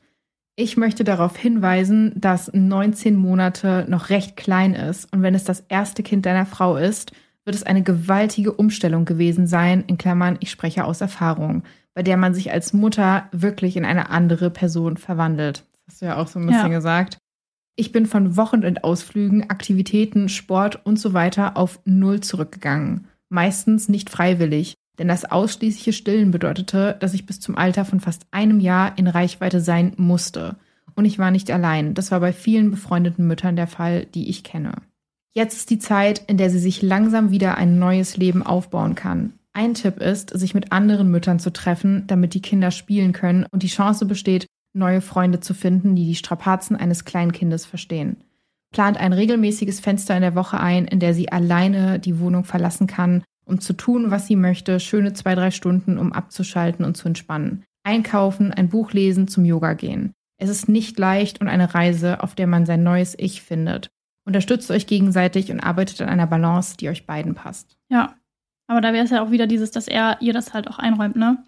Ich möchte darauf hinweisen, dass 19 Monate noch recht klein ist und wenn es das erste Kind deiner Frau ist, wird es eine gewaltige Umstellung gewesen sein, in Klammern, ich spreche aus Erfahrung, bei der man sich als Mutter wirklich in eine andere Person verwandelt. Das hast du ja auch so ein bisschen ja. gesagt. Ich bin von Wochenendausflügen, Aktivitäten, Sport und so weiter auf Null zurückgegangen. Meistens nicht freiwillig, denn das ausschließliche Stillen bedeutete, dass ich bis zum Alter von fast einem Jahr in Reichweite sein musste. Und ich war nicht allein. Das war bei vielen befreundeten Müttern der Fall, die ich kenne. Jetzt ist die Zeit, in der sie sich langsam wieder ein neues Leben aufbauen kann. Ein Tipp ist, sich mit anderen Müttern zu treffen, damit die Kinder spielen können und die Chance besteht, neue Freunde zu finden, die die Strapazen eines Kleinkindes verstehen. Plant ein regelmäßiges Fenster in der Woche ein, in der sie alleine die Wohnung verlassen kann um zu tun, was sie möchte, schöne zwei, drei Stunden, um abzuschalten und zu entspannen. Einkaufen, ein Buch lesen, zum Yoga gehen. Es ist nicht leicht und eine Reise, auf der man sein neues Ich findet. Unterstützt euch gegenseitig und arbeitet an einer Balance, die euch beiden passt. Ja, aber da wäre es ja auch wieder dieses, dass er ihr das halt auch einräumt, ne?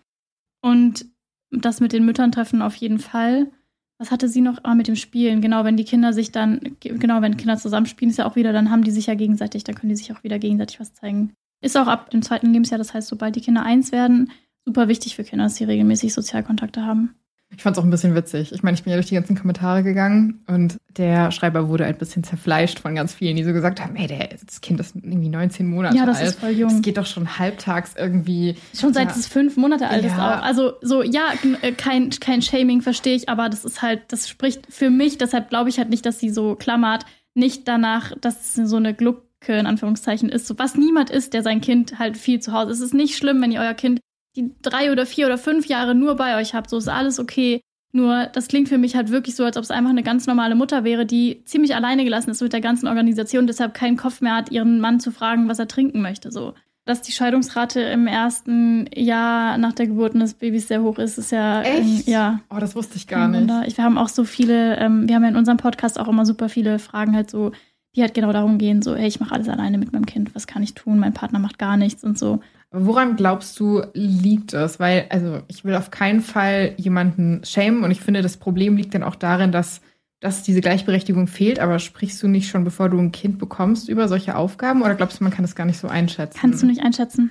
Und das mit den Müttern treffen auf jeden Fall. Was hatte sie noch? Ah, mit dem Spielen. Genau, wenn die Kinder sich dann, genau, wenn Kinder zusammenspielen, ist ja auch wieder, dann haben die sich ja gegenseitig, dann können die sich auch wieder gegenseitig was zeigen. Ist auch ab dem zweiten Lebensjahr, das heißt, sobald die Kinder eins werden, super wichtig für Kinder, dass sie regelmäßig Sozialkontakte haben. Ich fand es auch ein bisschen witzig. Ich meine, ich bin ja durch die ganzen Kommentare gegangen und der Schreiber wurde ein bisschen zerfleischt von ganz vielen, die so gesagt haben, ey, der, das Kind ist irgendwie 19 Monate alt. Ja, das alt. ist voll jung. Das geht doch schon halbtags irgendwie. Schon seit ja. es fünf Monate alt ja. ist auch. Also so, ja, äh, kein, kein Shaming verstehe ich, aber das ist halt, das spricht für mich, deshalb glaube ich halt nicht, dass sie so klammert, nicht danach, dass es so eine Gluck in Anführungszeichen ist, so was niemand ist, der sein Kind halt viel zu Hause. Es ist nicht schlimm, wenn ihr euer Kind die drei oder vier oder fünf Jahre nur bei euch habt. So ist alles okay. Nur das klingt für mich halt wirklich so, als ob es einfach eine ganz normale Mutter wäre, die ziemlich alleine gelassen ist mit der ganzen Organisation, deshalb keinen Kopf mehr hat, ihren Mann zu fragen, was er trinken möchte. So. Dass die Scheidungsrate im ersten Jahr nach der Geburt des Babys sehr hoch ist, ist ja. Echt? Ähm, ja. Oh, das wusste ich gar nicht. Ich, wir haben auch so viele, ähm, wir haben ja in unserem Podcast auch immer super viele Fragen halt so, die halt genau darum gehen, so, hey, ich mache alles alleine mit meinem Kind, was kann ich tun? Mein Partner macht gar nichts und so. Woran glaubst du, liegt es? Weil, also, ich will auf keinen Fall jemanden schämen und ich finde, das Problem liegt dann auch darin, dass, dass diese Gleichberechtigung fehlt. Aber sprichst du nicht schon, bevor du ein Kind bekommst, über solche Aufgaben oder glaubst du, man kann das gar nicht so einschätzen? Kannst du nicht einschätzen.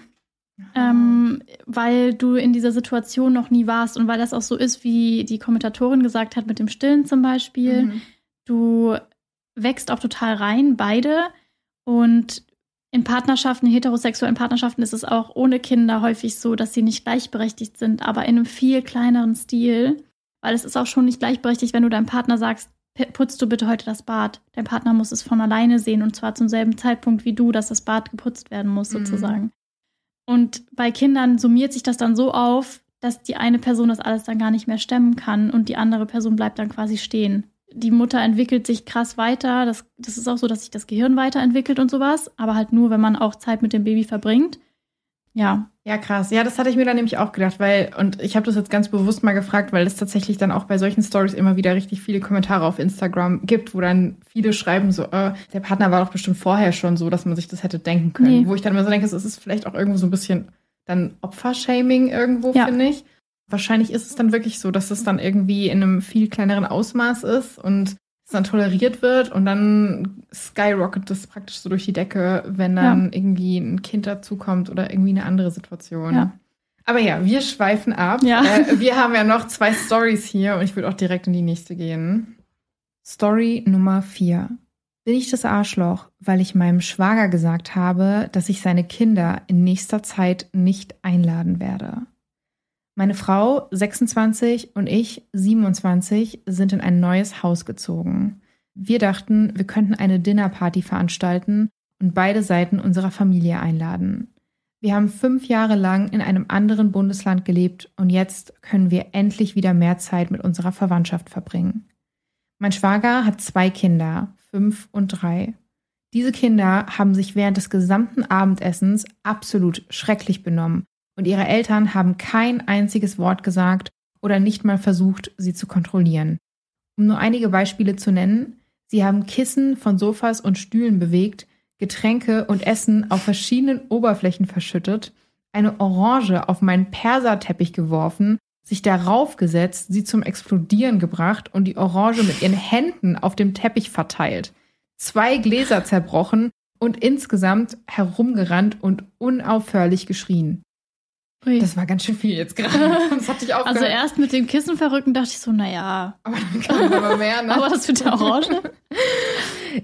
Ähm, weil du in dieser Situation noch nie warst und weil das auch so ist, wie die Kommentatorin gesagt hat, mit dem Stillen zum Beispiel. Mhm. Du wächst auch total rein, beide. Und in Partnerschaften, in heterosexuellen Partnerschaften ist es auch ohne Kinder häufig so, dass sie nicht gleichberechtigt sind, aber in einem viel kleineren Stil. Weil es ist auch schon nicht gleichberechtigt, wenn du deinem Partner sagst, putzt du bitte heute das Bad. Dein Partner muss es von alleine sehen und zwar zum selben Zeitpunkt wie du, dass das Bad geputzt werden muss, mhm. sozusagen. Mhm. Und bei Kindern summiert sich das dann so auf, dass die eine Person das alles dann gar nicht mehr stemmen kann und die andere Person bleibt dann quasi stehen die Mutter entwickelt sich krass weiter. Das, das ist auch so, dass sich das Gehirn weiterentwickelt und sowas, aber halt nur, wenn man auch Zeit mit dem Baby verbringt. Ja. Ja, krass. Ja, das hatte ich mir dann nämlich auch gedacht, weil, und ich habe das jetzt ganz bewusst mal gefragt, weil es tatsächlich dann auch bei solchen Stories immer wieder richtig viele Kommentare auf Instagram gibt, wo dann viele schreiben so, äh, der Partner war doch bestimmt vorher schon so, dass man sich das hätte denken können. Nee. Wo ich dann immer so denke, es ist vielleicht auch irgendwo so ein bisschen dann Opfershaming irgendwo, ja. finde ich. Wahrscheinlich ist es dann wirklich so, dass es dann irgendwie in einem viel kleineren Ausmaß ist und es dann toleriert wird und dann skyrocket es praktisch so durch die Decke, wenn dann ja. irgendwie ein Kind dazukommt oder irgendwie eine andere Situation. Ja. Aber ja, wir schweifen ab. Ja. Äh, wir haben ja noch zwei Stories hier und ich würde auch direkt in die nächste gehen. Story Nummer vier. Bin ich das Arschloch, weil ich meinem Schwager gesagt habe, dass ich seine Kinder in nächster Zeit nicht einladen werde? Meine Frau, 26, und ich, 27, sind in ein neues Haus gezogen. Wir dachten, wir könnten eine Dinnerparty veranstalten und beide Seiten unserer Familie einladen. Wir haben fünf Jahre lang in einem anderen Bundesland gelebt und jetzt können wir endlich wieder mehr Zeit mit unserer Verwandtschaft verbringen. Mein Schwager hat zwei Kinder, fünf und drei. Diese Kinder haben sich während des gesamten Abendessens absolut schrecklich benommen und ihre Eltern haben kein einziges Wort gesagt oder nicht mal versucht, sie zu kontrollieren. Um nur einige Beispiele zu nennen, sie haben Kissen von Sofas und Stühlen bewegt, Getränke und Essen auf verschiedenen Oberflächen verschüttet, eine Orange auf meinen Perserteppich geworfen, sich darauf gesetzt, sie zum Explodieren gebracht und die Orange mit ihren Händen auf dem Teppich verteilt. Zwei Gläser zerbrochen und insgesamt herumgerannt und unaufhörlich geschrien. Ui. Das war ganz schön viel jetzt gerade. Das hatte ich auch Also erst mit dem Kissen verrücken dachte ich so, naja. Aber dann kam aber mehr, ne? aber das mit der Orange.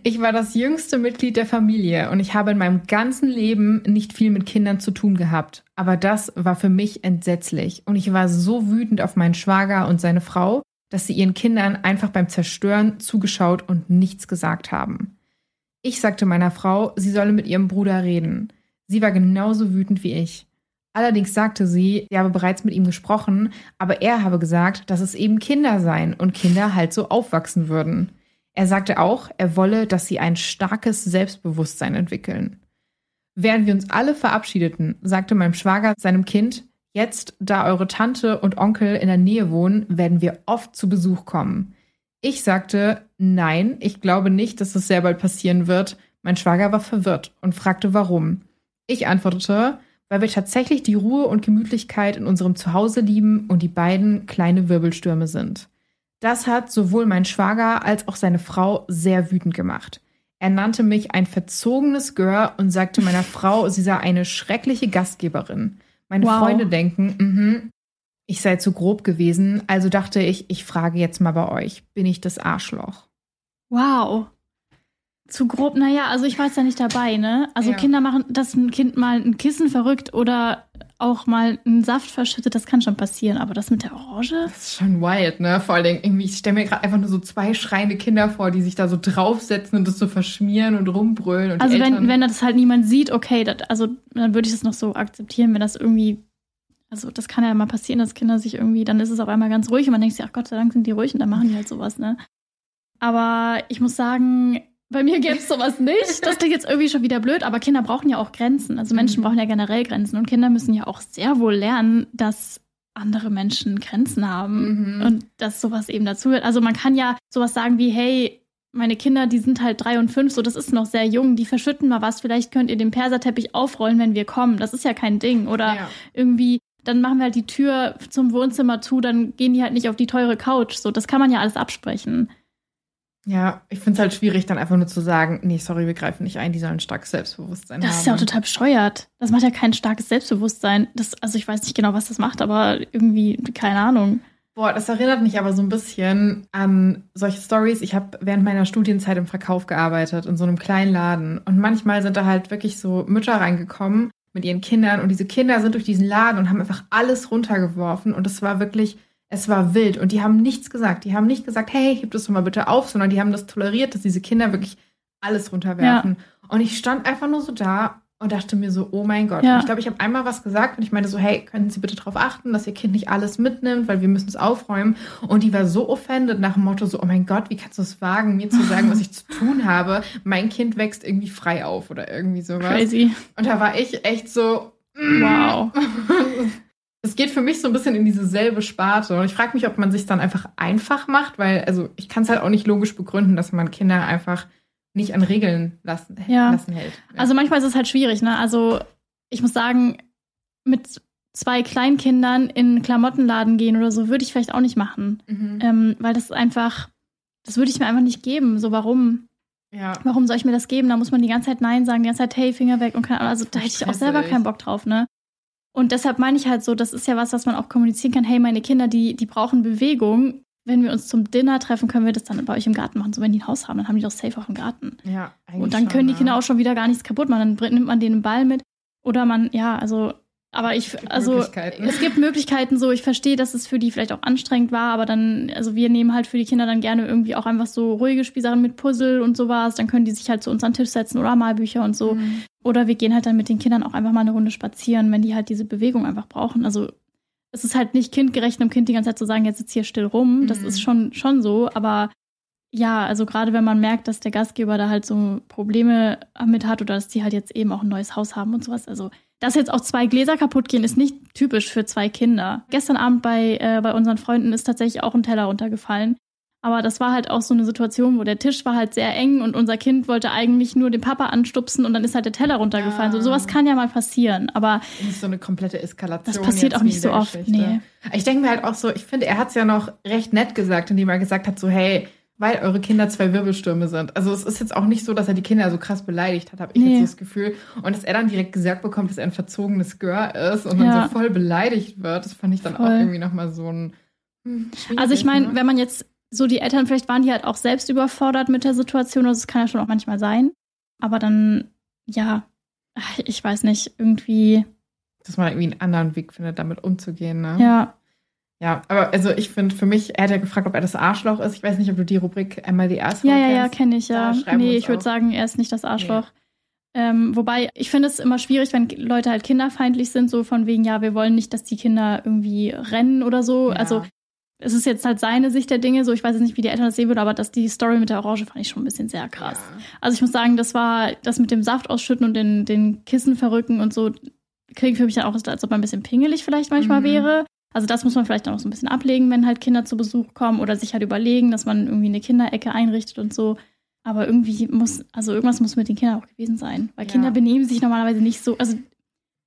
Ich war das jüngste Mitglied der Familie und ich habe in meinem ganzen Leben nicht viel mit Kindern zu tun gehabt. Aber das war für mich entsetzlich und ich war so wütend auf meinen Schwager und seine Frau, dass sie ihren Kindern einfach beim Zerstören zugeschaut und nichts gesagt haben. Ich sagte meiner Frau, sie solle mit ihrem Bruder reden. Sie war genauso wütend wie ich. Allerdings sagte sie, sie habe bereits mit ihm gesprochen, aber er habe gesagt, dass es eben Kinder seien und Kinder halt so aufwachsen würden. Er sagte auch, er wolle, dass sie ein starkes Selbstbewusstsein entwickeln. Während wir uns alle verabschiedeten, sagte mein Schwager seinem Kind, jetzt, da eure Tante und Onkel in der Nähe wohnen, werden wir oft zu Besuch kommen. Ich sagte, nein, ich glaube nicht, dass es sehr bald passieren wird. Mein Schwager war verwirrt und fragte, warum. Ich antwortete, weil wir tatsächlich die Ruhe und Gemütlichkeit in unserem Zuhause lieben und die beiden kleine Wirbelstürme sind. Das hat sowohl mein Schwager als auch seine Frau sehr wütend gemacht. Er nannte mich ein verzogenes Gör und sagte meiner Frau, sie sei eine schreckliche Gastgeberin. Meine wow. Freunde denken, mh, ich sei zu grob gewesen, also dachte ich, ich frage jetzt mal bei euch, bin ich das Arschloch? Wow. Zu grob, naja, also ich war jetzt ja nicht dabei, ne? Also ja. Kinder machen, dass ein Kind mal ein Kissen verrückt oder auch mal einen Saft verschüttet, das kann schon passieren. Aber das mit der Orange? Das ist schon wild, ne? Vor allen Dingen, irgendwie, ich stelle mir gerade einfach nur so zwei schreiende Kinder vor, die sich da so draufsetzen und das so verschmieren und rumbrüllen. Und also wenn, wenn das halt niemand sieht, okay, das, also dann würde ich das noch so akzeptieren, wenn das irgendwie also das kann ja mal passieren, dass Kinder sich irgendwie, dann ist es auf einmal ganz ruhig und man denkt sich, ach Gott sei Dank sind die ruhig und dann machen die halt sowas, ne? Aber ich muss sagen, bei mir gäbe es sowas nicht. Das klingt jetzt irgendwie schon wieder blöd, aber Kinder brauchen ja auch Grenzen. Also Menschen mhm. brauchen ja generell Grenzen und Kinder müssen ja auch sehr wohl lernen, dass andere Menschen Grenzen haben mhm. und dass sowas eben dazu wird. Also man kann ja sowas sagen wie, hey, meine Kinder, die sind halt drei und fünf, so das ist noch sehr jung, die verschütten mal was, vielleicht könnt ihr den Perserteppich aufrollen, wenn wir kommen. Das ist ja kein Ding. Oder ja. irgendwie, dann machen wir halt die Tür zum Wohnzimmer zu, dann gehen die halt nicht auf die teure Couch. So, das kann man ja alles absprechen. Ja, ich finde es halt schwierig, dann einfach nur zu sagen, nee, sorry, wir greifen nicht ein, die sollen ein starkes Selbstbewusstsein das haben. Das ist ja auch total bescheuert. Das macht ja kein starkes Selbstbewusstsein. Das, also ich weiß nicht genau, was das macht, aber irgendwie, keine Ahnung. Boah, das erinnert mich aber so ein bisschen an solche Stories. Ich habe während meiner Studienzeit im Verkauf gearbeitet, in so einem kleinen Laden. Und manchmal sind da halt wirklich so Mütter reingekommen mit ihren Kindern. Und diese Kinder sind durch diesen Laden und haben einfach alles runtergeworfen. Und es war wirklich es war wild und die haben nichts gesagt. Die haben nicht gesagt, hey, heb das doch mal bitte auf, sondern die haben das toleriert, dass diese Kinder wirklich alles runterwerfen. Ja. Und ich stand einfach nur so da und dachte mir so, oh mein Gott. Ja. ich glaube, ich habe einmal was gesagt und ich meinte so, hey, können Sie bitte darauf achten, dass Ihr Kind nicht alles mitnimmt, weil wir müssen es aufräumen. Und die war so offended nach dem Motto so, oh mein Gott, wie kannst du es wagen, mir zu sagen, was ich zu tun habe? Mein Kind wächst irgendwie frei auf oder irgendwie sowas. Crazy. Und da war ich echt so, wow. Es geht für mich so ein bisschen in diese selbe Sparte. Und ich frage mich, ob man sich dann einfach einfach macht, weil, also ich kann es halt auch nicht logisch begründen, dass man Kinder einfach nicht an Regeln lassen, ja. lassen hält. Ja. Also manchmal ist es halt schwierig, ne? Also ich muss sagen, mit zwei Kleinkindern in einen Klamottenladen gehen oder so, würde ich vielleicht auch nicht machen. Mhm. Ähm, weil das einfach, das würde ich mir einfach nicht geben. So, warum? Ja. Warum soll ich mir das geben? Da muss man die ganze Zeit Nein sagen, die ganze Zeit, hey, Finger weg und kann, also da hätte ich auch selber keinen Bock drauf, ne? Und deshalb meine ich halt so, das ist ja was, was man auch kommunizieren kann. Hey, meine Kinder, die, die brauchen Bewegung. Wenn wir uns zum Dinner treffen, können wir das dann bei euch im Garten machen. So, wenn die ein Haus haben, dann haben die doch safe auch im Garten. Ja, eigentlich Und dann können die Kinder ja. auch schon wieder gar nichts kaputt machen. Dann nimmt man den Ball mit. Oder man, ja, also aber ich, also es gibt Möglichkeiten so, ich verstehe, dass es für die vielleicht auch anstrengend war, aber dann, also wir nehmen halt für die Kinder dann gerne irgendwie auch einfach so ruhige Spielsachen mit Puzzle und sowas. Dann können die sich halt zu uns an den Tisch setzen oder Malbücher und so. Mhm. Oder wir gehen halt dann mit den Kindern auch einfach mal eine Runde spazieren, wenn die halt diese Bewegung einfach brauchen. Also es ist halt nicht kindgerecht, einem Kind die ganze Zeit zu sagen, jetzt sitzt hier still rum. Das mhm. ist schon, schon so, aber ja, also gerade wenn man merkt, dass der Gastgeber da halt so Probleme mit hat oder dass die halt jetzt eben auch ein neues Haus haben und sowas. Also dass jetzt auch zwei Gläser kaputt gehen, ist nicht typisch für zwei Kinder. Gestern Abend bei, äh, bei unseren Freunden ist tatsächlich auch ein Teller runtergefallen. Aber das war halt auch so eine Situation, wo der Tisch war halt sehr eng und unser Kind wollte eigentlich nur den Papa anstupsen und dann ist halt der Teller runtergefallen. Ja. So sowas kann ja mal passieren, aber nicht so eine komplette Eskalation. Das passiert auch nicht so oft. Nee. Ich denke mir halt auch so, ich finde, er hat es ja noch recht nett gesagt, indem er gesagt hat so, hey, weil eure Kinder zwei Wirbelstürme sind. Also es ist jetzt auch nicht so, dass er die Kinder so krass beleidigt hat, habe ich nee. jetzt so das Gefühl. Und dass er dann direkt gesagt bekommt, dass er ein verzogenes Gör ist und ja. dann so voll beleidigt wird, das fand ich dann voll. auch irgendwie nochmal so ein. Hm, also ich meine, ne? wenn man jetzt so die Eltern, vielleicht waren die halt auch selbst überfordert mit der Situation, also das kann ja schon auch manchmal sein. Aber dann, ja, ich weiß nicht, irgendwie. Dass man irgendwie einen anderen Weg findet, damit umzugehen, ne? Ja. Ja, aber also ich finde für mich, er hat ja gefragt, ob er das Arschloch ist. Ich weiß nicht, ob du die Rubrik einmal die erste Ja, ja, ja, kenne ich ja. Nee, ich würde sagen, er ist nicht das Arschloch. Nee. Ähm, wobei, ich finde es immer schwierig, wenn Leute halt kinderfeindlich sind, so von wegen, ja, wir wollen nicht, dass die Kinder irgendwie rennen oder so. Ja. Also es ist jetzt halt seine Sicht der Dinge, so ich weiß jetzt nicht, wie die Eltern das sehen würden, aber dass die Story mit der Orange fand ich schon ein bisschen sehr krass. Ja. Also ich muss sagen, das war das mit dem Saft ausschütten und den, den Kissen verrücken und so, klingt für mich dann auch, als ob man ein bisschen pingelig vielleicht manchmal mhm. wäre. Also das muss man vielleicht auch so ein bisschen ablegen, wenn halt Kinder zu Besuch kommen oder sich halt überlegen, dass man irgendwie eine Kinderecke einrichtet und so. Aber irgendwie muss, also irgendwas muss mit den Kindern auch gewesen sein. Weil ja. Kinder benehmen sich normalerweise nicht so. Also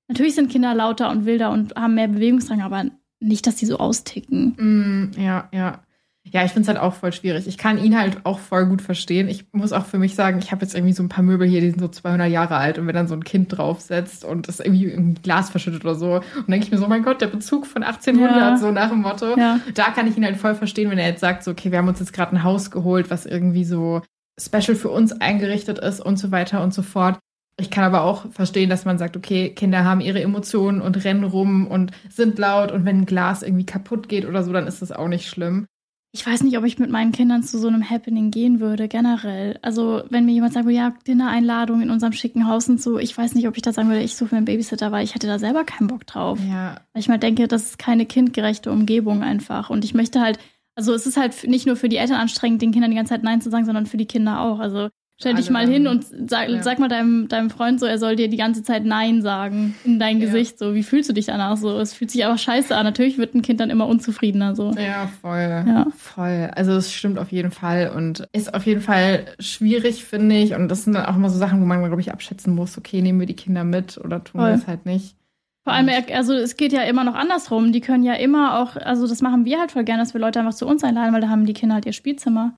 natürlich sind Kinder lauter und wilder und haben mehr Bewegungsdrang, aber nicht, dass die so austicken. Mm, ja, ja. Ja, ich finde es halt auch voll schwierig. Ich kann ihn halt auch voll gut verstehen. Ich muss auch für mich sagen, ich habe jetzt irgendwie so ein paar Möbel hier, die sind so 200 Jahre alt und wenn dann so ein Kind draufsetzt und das irgendwie ein Glas verschüttet oder so, und denke ich mir so, mein Gott, der Bezug von 1800, ja. so nach dem Motto. Ja. Da kann ich ihn halt voll verstehen, wenn er jetzt sagt, so, okay, wir haben uns jetzt gerade ein Haus geholt, was irgendwie so special für uns eingerichtet ist und so weiter und so fort. Ich kann aber auch verstehen, dass man sagt, okay, Kinder haben ihre Emotionen und rennen rum und sind laut und wenn ein Glas irgendwie kaputt geht oder so, dann ist das auch nicht schlimm ich weiß nicht, ob ich mit meinen Kindern zu so einem Happening gehen würde, generell. Also, wenn mir jemand sagt, ja, Dinner-Einladung in unserem schicken Haus und so, ich weiß nicht, ob ich da sagen würde, ich suche mir einen Babysitter, weil ich hätte da selber keinen Bock drauf. Ja. Weil ich mal denke, das ist keine kindgerechte Umgebung einfach. Und ich möchte halt, also es ist halt nicht nur für die Eltern anstrengend, den Kindern die ganze Zeit Nein zu sagen, sondern für die Kinder auch. Also Stell dich mal hin und sag, ja. sag mal deinem, deinem Freund so, er soll dir die ganze Zeit Nein sagen in dein ja. Gesicht. So, wie fühlst du dich danach so? Es fühlt sich aber scheiße an. Natürlich wird ein Kind dann immer unzufriedener. So. Ja, voll. Ja. Voll. Also es stimmt auf jeden Fall und ist auf jeden Fall schwierig, finde ich. Und das sind dann auch immer so Sachen, wo man, glaube ich, abschätzen muss, okay, nehmen wir die Kinder mit oder tun wir es halt nicht. Vor allem, also es geht ja immer noch andersrum. Die können ja immer auch, also das machen wir halt voll gerne, dass wir Leute einfach zu uns einladen, weil da haben die Kinder halt ihr Spielzimmer.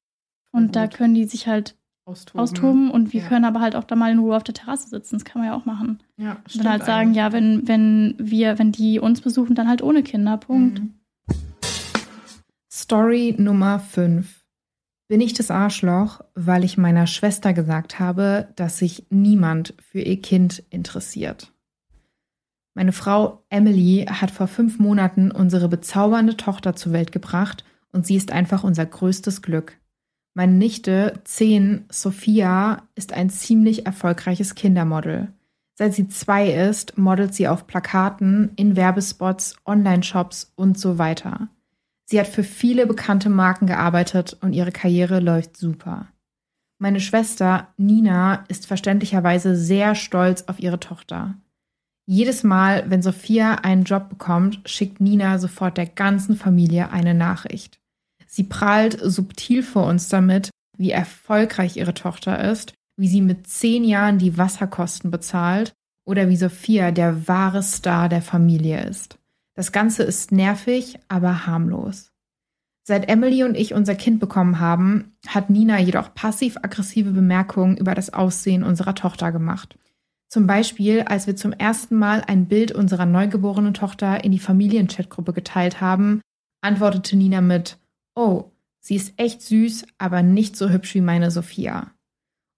Und da können die sich halt austoben. austoben und wir ja. können aber halt auch da mal in Ruhe auf der Terrasse sitzen. Das kann man ja auch machen. Ja, stimmt. Und dann halt sagen, eigentlich. ja, wenn, wenn wir, wenn die uns besuchen, dann halt ohne Kinder. Punkt. Mhm. Story Nummer 5. Bin ich das Arschloch, weil ich meiner Schwester gesagt habe, dass sich niemand für ihr Kind interessiert? Meine Frau Emily hat vor fünf Monaten unsere bezaubernde Tochter zur Welt gebracht und sie ist einfach unser größtes Glück. Meine Nichte, 10, Sophia, ist ein ziemlich erfolgreiches Kindermodel. Seit sie zwei ist, modelt sie auf Plakaten, in Werbespots, Online-Shops und so weiter. Sie hat für viele bekannte Marken gearbeitet und ihre Karriere läuft super. Meine Schwester Nina ist verständlicherweise sehr stolz auf ihre Tochter. Jedes Mal, wenn Sophia einen Job bekommt, schickt Nina sofort der ganzen Familie eine Nachricht. Sie prahlt subtil vor uns damit, wie erfolgreich ihre Tochter ist, wie sie mit zehn Jahren die Wasserkosten bezahlt oder wie Sophia der wahre Star der Familie ist. Das Ganze ist nervig, aber harmlos. Seit Emily und ich unser Kind bekommen haben, hat Nina jedoch passiv-aggressive Bemerkungen über das Aussehen unserer Tochter gemacht. Zum Beispiel, als wir zum ersten Mal ein Bild unserer neugeborenen Tochter in die Familienchatgruppe geteilt haben, antwortete Nina mit oh, sie ist echt süß, aber nicht so hübsch wie meine Sophia.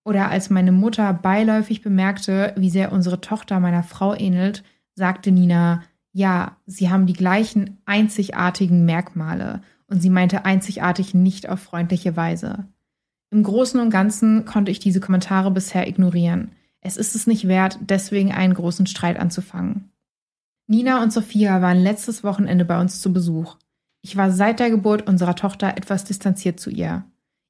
Oder als meine Mutter beiläufig bemerkte, wie sehr unsere Tochter meiner Frau ähnelt, sagte Nina, ja, sie haben die gleichen einzigartigen Merkmale und sie meinte einzigartig nicht auf freundliche Weise. Im Großen und Ganzen konnte ich diese Kommentare bisher ignorieren. Es ist es nicht wert, deswegen einen großen Streit anzufangen. Nina und Sophia waren letztes Wochenende bei uns zu Besuch. Ich war seit der Geburt unserer Tochter etwas distanziert zu ihr.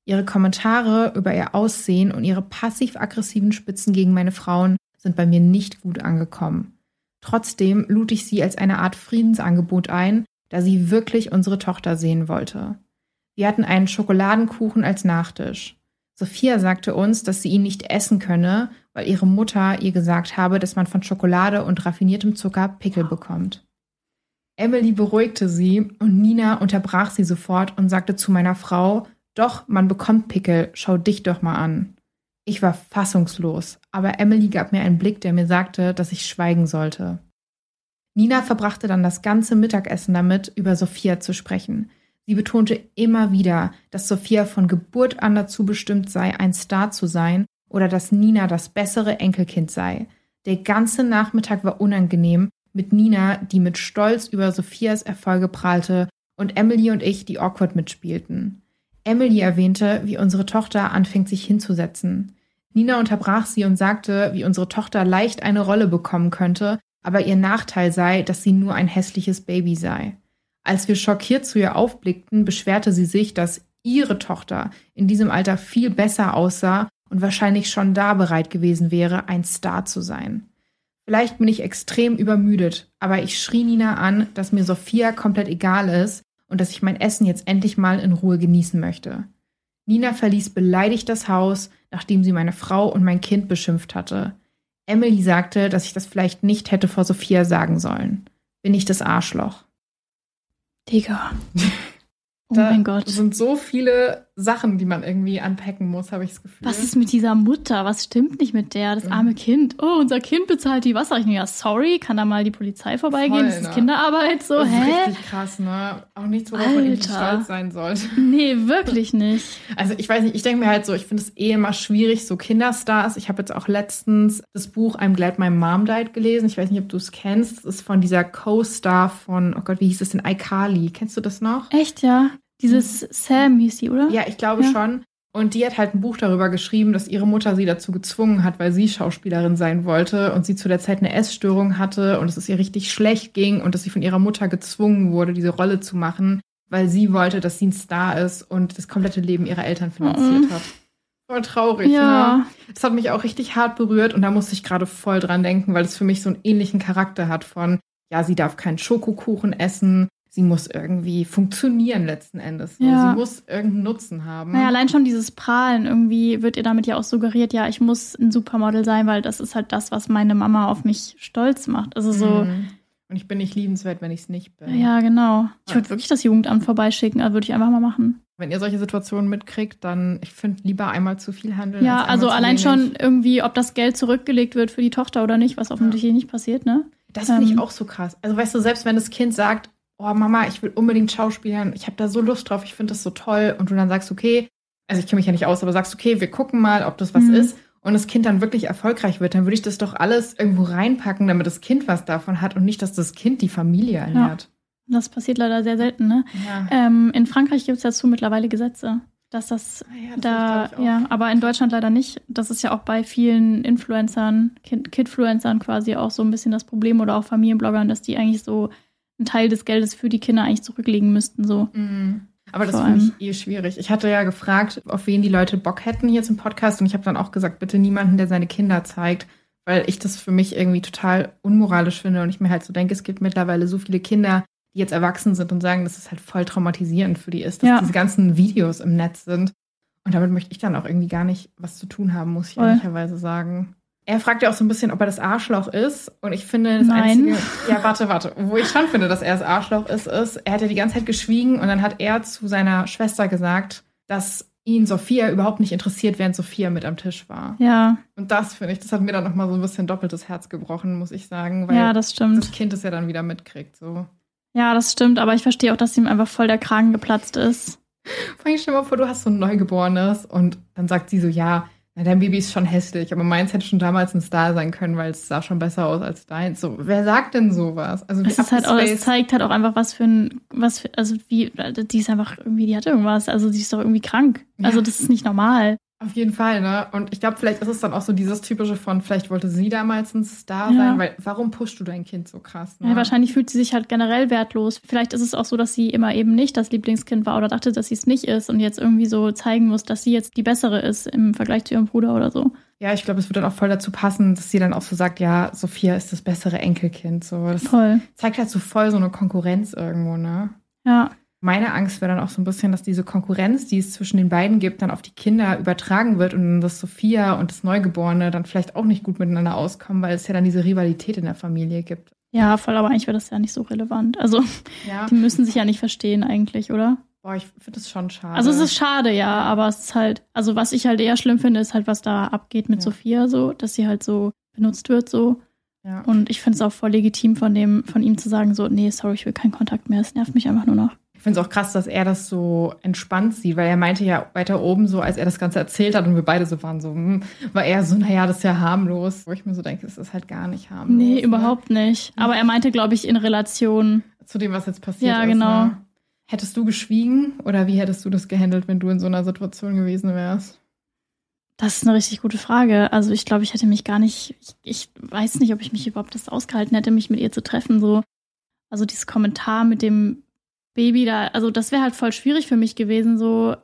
Ihre Kommentare über ihr Aussehen und ihre passiv-aggressiven Spitzen gegen meine Frauen sind bei mir nicht gut angekommen. Trotzdem lud ich sie als eine Art Friedensangebot ein, da sie wirklich unsere Tochter sehen wollte. Wir hatten einen Schokoladenkuchen als Nachtisch. Sophia sagte uns, dass sie ihn nicht essen könne, weil ihre Mutter ihr gesagt habe, dass man von Schokolade und raffiniertem Zucker Pickel bekommt. Emily beruhigte sie und Nina unterbrach sie sofort und sagte zu meiner Frau, doch, man bekommt Pickel, schau dich doch mal an. Ich war fassungslos, aber Emily gab mir einen Blick, der mir sagte, dass ich schweigen sollte. Nina verbrachte dann das ganze Mittagessen damit, über Sophia zu sprechen. Sie betonte immer wieder, dass Sophia von Geburt an dazu bestimmt sei, ein Star zu sein oder dass Nina das bessere Enkelkind sei. Der ganze Nachmittag war unangenehm mit Nina, die mit Stolz über Sophias Erfolge prahlte, und Emily und ich, die awkward mitspielten. Emily erwähnte, wie unsere Tochter anfängt, sich hinzusetzen. Nina unterbrach sie und sagte, wie unsere Tochter leicht eine Rolle bekommen könnte, aber ihr Nachteil sei, dass sie nur ein hässliches Baby sei. Als wir schockiert zu ihr aufblickten, beschwerte sie sich, dass ihre Tochter in diesem Alter viel besser aussah und wahrscheinlich schon da bereit gewesen wäre, ein Star zu sein. Vielleicht bin ich extrem übermüdet, aber ich schrie Nina an, dass mir Sophia komplett egal ist und dass ich mein Essen jetzt endlich mal in Ruhe genießen möchte. Nina verließ beleidigt das Haus, nachdem sie meine Frau und mein Kind beschimpft hatte. Emily sagte, dass ich das vielleicht nicht hätte vor Sophia sagen sollen. Bin ich das Arschloch? Digga. Oh da mein Gott. sind so viele Sachen, die man irgendwie anpacken muss, habe ich das Gefühl. Was ist mit dieser Mutter? Was stimmt nicht mit der? Das Mhm. arme Kind. Oh, unser Kind bezahlt die Wasserrechnung. Ja, sorry, kann da mal die Polizei vorbeigehen? Voll, das ist ne? Kinderarbeit. So, das ist hä? richtig krass, ne? Auch nichts, worauf man irgendwie stolz sein sollte. Nee, wirklich nicht. Also ich weiß nicht, ich denke mir halt so, ich finde es eh immer schwierig, so Kinderstars. Ich habe jetzt auch letztens das Buch I'm Glad My Mom Died gelesen. Ich weiß nicht, ob du es kennst. Das ist von dieser Co-Star von, oh Gott, wie hieß es denn? iCarly. Kennst du das noch? Echt, ja? Dieses Sam hieß die, oder? Ja, ich glaube Ja. schon. Und die hat halt ein Buch darüber geschrieben, dass ihre Mutter sie dazu gezwungen hat, weil sie Schauspielerin sein wollte und sie zu der Zeit eine Essstörung hatte und dass es ihr richtig schlecht ging und dass sie von ihrer Mutter gezwungen wurde, diese Rolle zu machen, weil sie wollte, dass sie ein Star ist und das komplette Leben ihrer Eltern finanziert Mhm. hat. Voll traurig, Ja. ne? Das hat mich auch richtig hart berührt und da musste ich gerade voll dran denken, weil es für mich so einen ähnlichen Charakter hat von, ja, sie darf keinen Schokokuchen essen, sie muss irgendwie funktionieren letzten Endes. So. Ja. Sie muss irgendeinen Nutzen haben. Naja, allein schon dieses Prahlen, irgendwie wird ihr damit ja auch suggeriert, ja, ich muss ein Supermodel sein, weil das ist halt das, was meine Mama auf mich stolz macht. Also so, Mhm. Und ich bin nicht liebenswert, wenn ich es nicht bin. ja, genau. Ich Ja. würde wirklich das Jugendamt vorbeischicken, also würde ich einfach mal machen. Wenn ihr solche Situationen mitkriegt, dann, ich finde, lieber einmal zu viel handeln. Ja, als also allein schon irgendwie, ob das Geld zurückgelegt wird für die Tochter oder nicht, was offensichtlich nicht passiert, ne? Das finde ich ähm, auch so krass. Also, weißt du, selbst wenn das Kind sagt, oh Mama, ich will unbedingt Schauspielern, ich habe da so Lust drauf, ich finde das so toll, und du dann sagst, okay, also ich kenne mich ja nicht aus, aber sagst, okay, wir gucken mal, ob das was Mhm. ist, und das Kind dann wirklich erfolgreich wird, dann würde ich das doch alles irgendwo reinpacken, damit das Kind was davon hat und nicht, dass das Kind die Familie ernährt. Das passiert leider sehr selten, ne? Ja. Ähm, in Frankreich gibt es dazu mittlerweile Gesetze, dass das Ah ja, das da, ich auch. ja, aber in Deutschland leider nicht. Das ist ja auch bei vielen Influencern, Kid- Kidfluencern quasi auch so ein bisschen das Problem oder auch Familienbloggern, dass die eigentlich so einen Teil des Geldes für die Kinder eigentlich zurücklegen müssten, so. Mhm. Aber das finde ich eh schwierig. Ich hatte ja gefragt, auf wen die Leute Bock hätten hier zum Podcast und ich habe dann auch gesagt, bitte niemanden, der seine Kinder zeigt, weil ich das für mich irgendwie total unmoralisch finde und ich mir halt so denke, es gibt mittlerweile so viele Kinder, die jetzt erwachsen sind und sagen, dass es halt voll traumatisierend für die ist, dass Ja. diese ganzen Videos im Netz sind. Und damit möchte ich dann auch irgendwie gar nicht was zu tun haben, muss ich Voll. ehrlicherweise sagen. Er fragt ja auch so ein bisschen, ob er das Arschloch ist. Und ich finde, das Nein. Einzige. Ja, warte, warte. Wo ich schon finde, dass er das Arschloch ist, ist, er hat ja die ganze Zeit geschwiegen und dann hat er zu seiner Schwester gesagt, dass ihn Sophia überhaupt nicht interessiert, während Sophia mit am Tisch war. Ja, Und das finde ich, das hat mir dann nochmal so ein bisschen doppeltes Herz gebrochen, muss ich sagen, weil ja, das das stimmt. Kind es ja dann wieder mitkriegt. So. Ja, das stimmt, aber ich verstehe auch, dass ihm einfach voll der Kragen geplatzt ist. Vor allem stell dir mal vor, du hast so ein Neugeborenes und dann sagt sie so, ja, na, dein Baby ist schon hässlich, aber meins hätte schon damals ein Star sein können, weil es sah schon besser aus als deins. So, wer sagt denn sowas? Also Es ist halt auch, es zeigt halt auch einfach, was für ein, was für, also wie, die ist einfach irgendwie, die hat irgendwas, also die ist doch irgendwie krank. Also Ja. das ist nicht normal. Auf jeden Fall, ne? Und ich glaube, vielleicht ist es dann auch so dieses typische von, vielleicht wollte sie damals ein Star Ja. sein, weil warum pushst du dein Kind so krass? Ne? Ja, wahrscheinlich fühlt sie sich halt generell wertlos. Vielleicht ist es auch so, dass sie immer eben nicht das Lieblingskind war oder dachte, dass sie es nicht ist und jetzt irgendwie so zeigen muss, dass sie jetzt die bessere ist im Vergleich zu ihrem Bruder oder so. Ja, ich glaube, es wird dann auch voll dazu passen, dass sie dann auch so sagt, ja, Sophia ist das bessere Enkelkind. So, das Voll. zeigt halt so voll so eine Konkurrenz irgendwo, ne? Ja. Meine Angst wäre dann auch so ein bisschen, dass diese Konkurrenz, die es zwischen den beiden gibt, dann auf die Kinder übertragen wird und dass Sophia und das Neugeborene dann vielleicht auch nicht gut miteinander auskommen, weil es ja dann diese Rivalität in der Familie gibt. Ja, voll, aber eigentlich wäre das ja nicht so relevant. Also, ja. die müssen sich ja nicht verstehen eigentlich, oder? Boah, ich finde das schon schade. Also es ist schade, ja, aber es ist halt, also was ich halt eher schlimm finde, ist halt, was da abgeht mit ja. Sophia, so, dass sie halt so benutzt wird, so. Ja. Und ich finde es auch voll legitim von dem, von ihm zu sagen, so, nee, sorry, ich will keinen Kontakt mehr. Es nervt mich einfach nur noch. Ich finde es auch krass, dass er das so entspannt sieht, weil er meinte ja weiter oben so, als er das Ganze erzählt hat und wir beide so waren so, hm, war er so, naja, das ist ja harmlos. Wo ich mir so denke, es ist halt gar nicht harmlos. Nee, ne? überhaupt nicht. Aber er meinte, glaube ich, in Relation zu dem, was jetzt passiert ja, ist. Ja, genau. Ne? Hättest du geschwiegen oder wie hättest du das gehandelt, wenn du in so einer Situation gewesen wärst? Das ist eine richtig gute Frage. Also ich glaube, ich hätte mich gar nicht, ich, ich, weiß nicht, ob ich mich überhaupt das ausgehalten hätte, mich mit ihr zu treffen. So, also dieses Kommentar mit dem Baby da, also das wäre halt voll schwierig für mich gewesen, so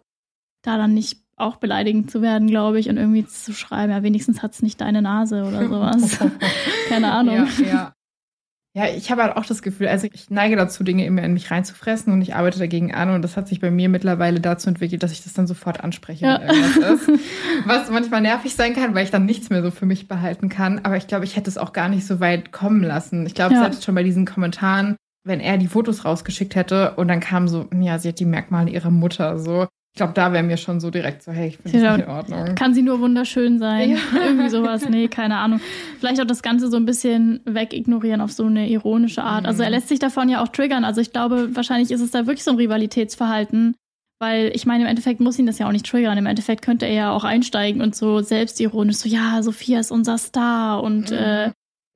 da dann nicht auch beleidigend zu werden, glaube ich, und irgendwie zu schreiben, ja, wenigstens hat es nicht deine Nase oder sowas. Keine Ahnung. Ja, ja. Ja, ich habe halt auch das Gefühl, also ich neige dazu, Dinge immer in mich reinzufressen und ich arbeite dagegen an und das hat sich bei mir mittlerweile dazu entwickelt, dass ich das dann sofort anspreche, ja. wenn irgendwas ist. Was manchmal nervig sein kann, weil ich dann nichts mehr so für mich behalten kann. Aber ich glaube, ich hätte es auch gar nicht so weit kommen lassen. Ich glaube, ja. selbst schon bei diesen Kommentaren, wenn er die Fotos rausgeschickt hätte und dann kam so, ja, sie hat die Merkmale ihrer Mutter, so. Ich glaube, da wäre mir schon so direkt so, hey, ich finde das nicht in Ordnung. Kann sie nur wunderschön sein? Ja. Irgendwie sowas. Nee, keine Ahnung. Vielleicht auch das Ganze so ein bisschen wegignorieren auf so eine ironische Art. Also er mhm. lässt sich davon ja auch triggern. Also ich glaube, wahrscheinlich ist es da wirklich so ein Rivalitätsverhalten. Weil ich meine, im Endeffekt muss ihn das ja auch nicht triggern. Im Endeffekt könnte er ja auch einsteigen und so selbstironisch so, ja, Sophia ist unser Star und mhm. äh,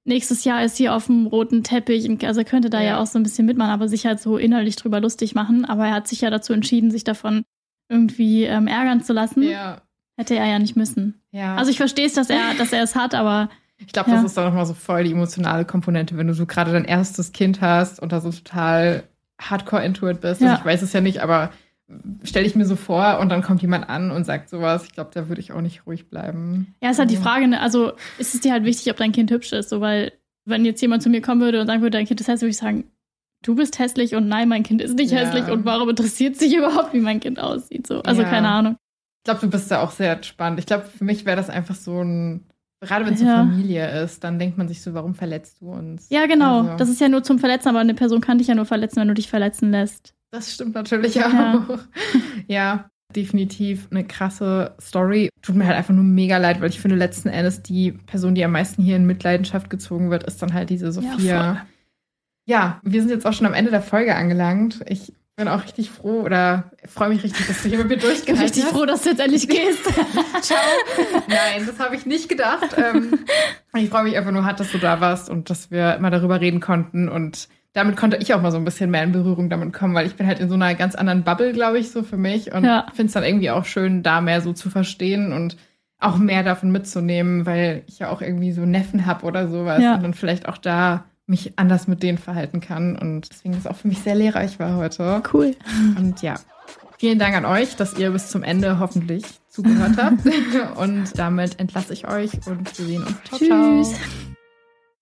nächstes Jahr ist hier auf dem roten Teppich. Also er könnte da ja. ja auch so ein bisschen mitmachen, aber sich halt so innerlich drüber lustig machen. Aber er hat sich ja dazu entschieden, sich davon irgendwie ähm, ärgern zu lassen. Ja. Hätte er ja nicht müssen. Ja. Also ich verstehe es, dass er, dass er es hat, aber. Ich glaube, ja. das ist dann nochmal so voll die emotionale Komponente, wenn du so gerade dein erstes Kind hast und da so total hardcore into it bist. Also ich weiß es ja nicht, aber stelle ich mir so vor und dann kommt jemand an und sagt sowas. Ich glaube, da würde ich auch nicht ruhig bleiben. Ja, ist halt die Frage, ne? also ist es dir halt wichtig, ob dein Kind hübsch ist, so weil wenn jetzt jemand zu mir kommen würde und sagen würde, dein Kind ist hässlich, würde ich sagen, du bist hässlich und nein, mein Kind ist nicht ja. hässlich und warum interessiert sich überhaupt, wie mein Kind aussieht? So, also ja. keine Ahnung. Ich glaube, du bist da auch sehr entspannt. Ich glaube, für mich wäre das einfach so ein, gerade wenn es ja. eine Familie ist, dann denkt man sich so, warum verletzt du uns? Ja, genau. Also. Das ist ja nur zum Verletzen, aber eine Person kann dich ja nur verletzen, wenn du dich verletzen lässt. Das stimmt natürlich auch. ja, definitiv eine krasse Story. Tut mir halt einfach nur mega leid, weil ich finde, letzten Endes die Person, die am meisten hier in Mitleidenschaft gezogen wird, ist dann halt diese Sophia. Ja, ja, wir sind jetzt auch schon am Ende der Folge angelangt. Ich bin auch richtig froh oder freue mich richtig, dass du hier mit mir durchgehalten hast. Richtig froh, dass du jetzt endlich gehst. Ciao. Nein, das habe ich nicht gedacht. Ähm, ich freue mich einfach nur hart, dass du da warst und dass wir mal darüber reden konnten und damit konnte ich auch mal so ein bisschen mehr in Berührung damit kommen, weil ich bin halt in so einer ganz anderen Bubble, glaube ich, so für mich und ja. finde es dann irgendwie auch schön, da mehr so zu verstehen und auch mehr davon mitzunehmen, weil ich ja auch irgendwie so Neffen habe oder sowas ja. und dann vielleicht auch da mich anders mit denen verhalten kann. Und deswegen ist es auch für mich sehr lehrreich war heute. Cool. Und ja, vielen Dank an euch, dass ihr bis zum Ende hoffentlich zugehört habt. und damit entlasse ich euch und wir sehen uns. Ciao, Tschüss. ciao.